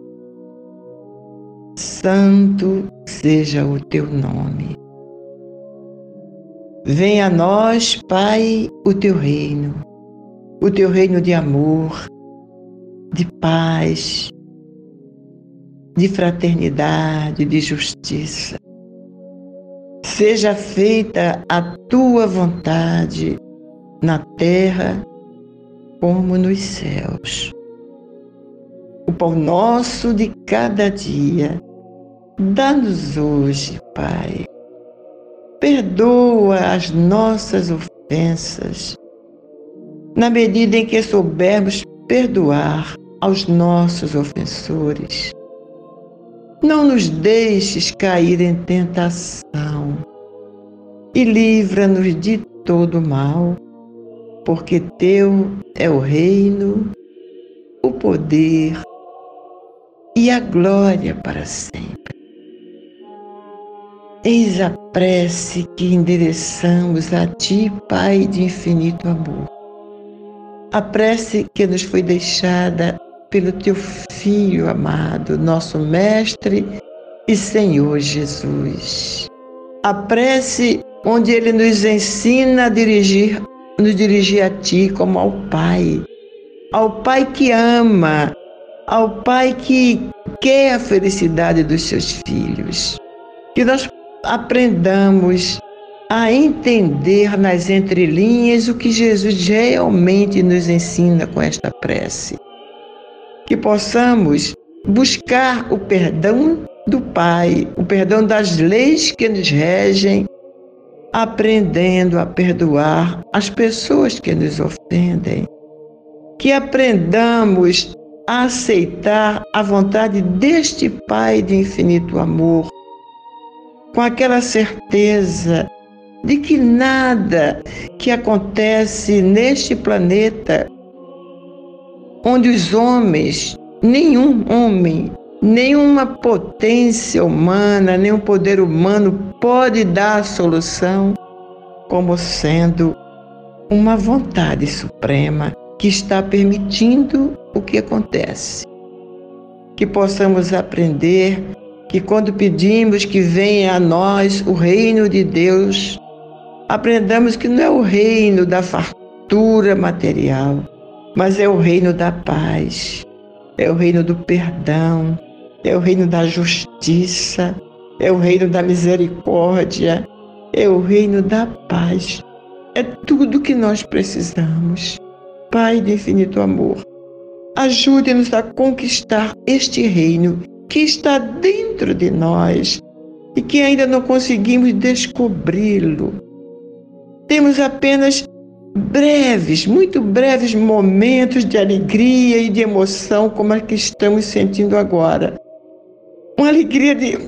santo seja o teu nome. Venha a nós, Pai, o teu reino, o teu reino de amor, de paz, de fraternidade, de justiça. Seja feita a tua vontade na terra como nos céus. O pão nosso de cada dia Dá-nos hoje, Pai. Perdoa as nossas ofensas, na medida em que soubermos perdoar aos nossos ofensores. Não nos deixes cair em tentação e livra-nos de todo mal, porque Teu é o reino, o poder e a glória para sempre. Eis a prece que endereçamos a Ti, Pai de infinito amor. A prece que nos foi deixada pelo Teu Filho amado, nosso Mestre e Senhor Jesus. A prece onde Ele nos ensina a dirigir nos dirigir a Ti como ao Pai, ao Pai que ama, ao Pai que quer a felicidade dos seus filhos. Que nós aprendamos a entender nas entrelinhas o que Jesus realmente nos ensina com esta prece. Que possamos buscar o perdão do Pai, o perdão das leis que nos regem, aprendendo a perdoar as pessoas que nos ofendem. Que aprendamos a aceitar a vontade deste Pai de infinito amor, com aquela certeza de que nada que acontece neste planeta, onde os homens, nenhum homem, nenhuma potência humana, nenhum poder humano pode dar a solução, como sendo uma vontade suprema que está permitindo o que acontece. Que possamos aprender que quando pedimos que venha a nós o reino de Deus, aprendamos que não é o reino da fartura material, mas é o reino da paz, é o reino do perdão, é o reino da justiça, é o reino da misericórdia, é o reino da paz. É tudo que nós precisamos. Pai de infinito amor, ajude-nos a conquistar este reino que está dentro de nós e que ainda não conseguimos descobri-lo. Temos apenas breves, muito breves momentos de alegria e de emoção, como a que estamos sentindo agora. Uma alegria de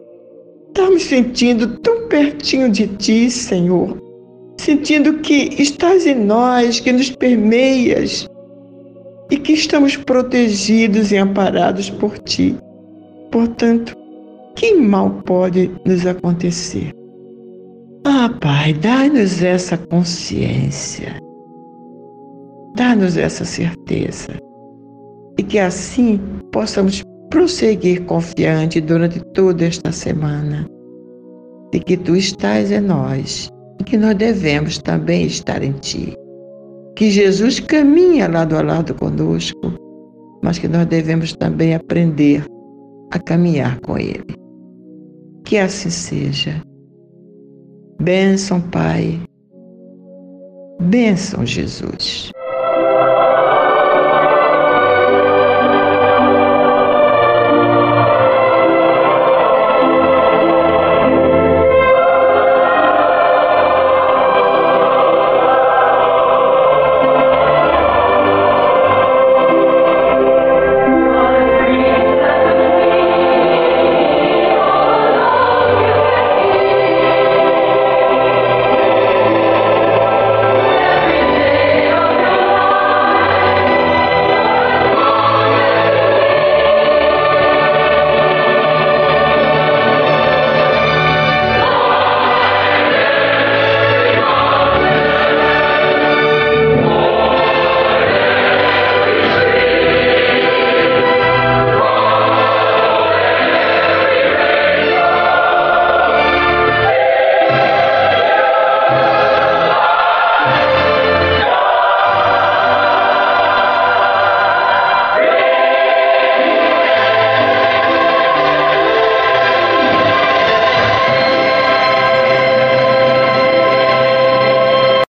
estarmos sentindo tão pertinho de Ti, Senhor, sentindo que estás em nós, que nos permeias e que estamos protegidos e amparados por Ti. Portanto, que mal pode nos acontecer? Ah, Pai, dá-nos essa consciência, dá-nos essa certeza e que assim possamos prosseguir confiante durante toda esta semana de que Tu estás em nós e que nós devemos também estar em Ti. Que Jesus caminha lado a lado conosco, mas que nós devemos também aprender a caminhar com Ele. Que assim seja. Bênção, Pai. Bênção, Jesus.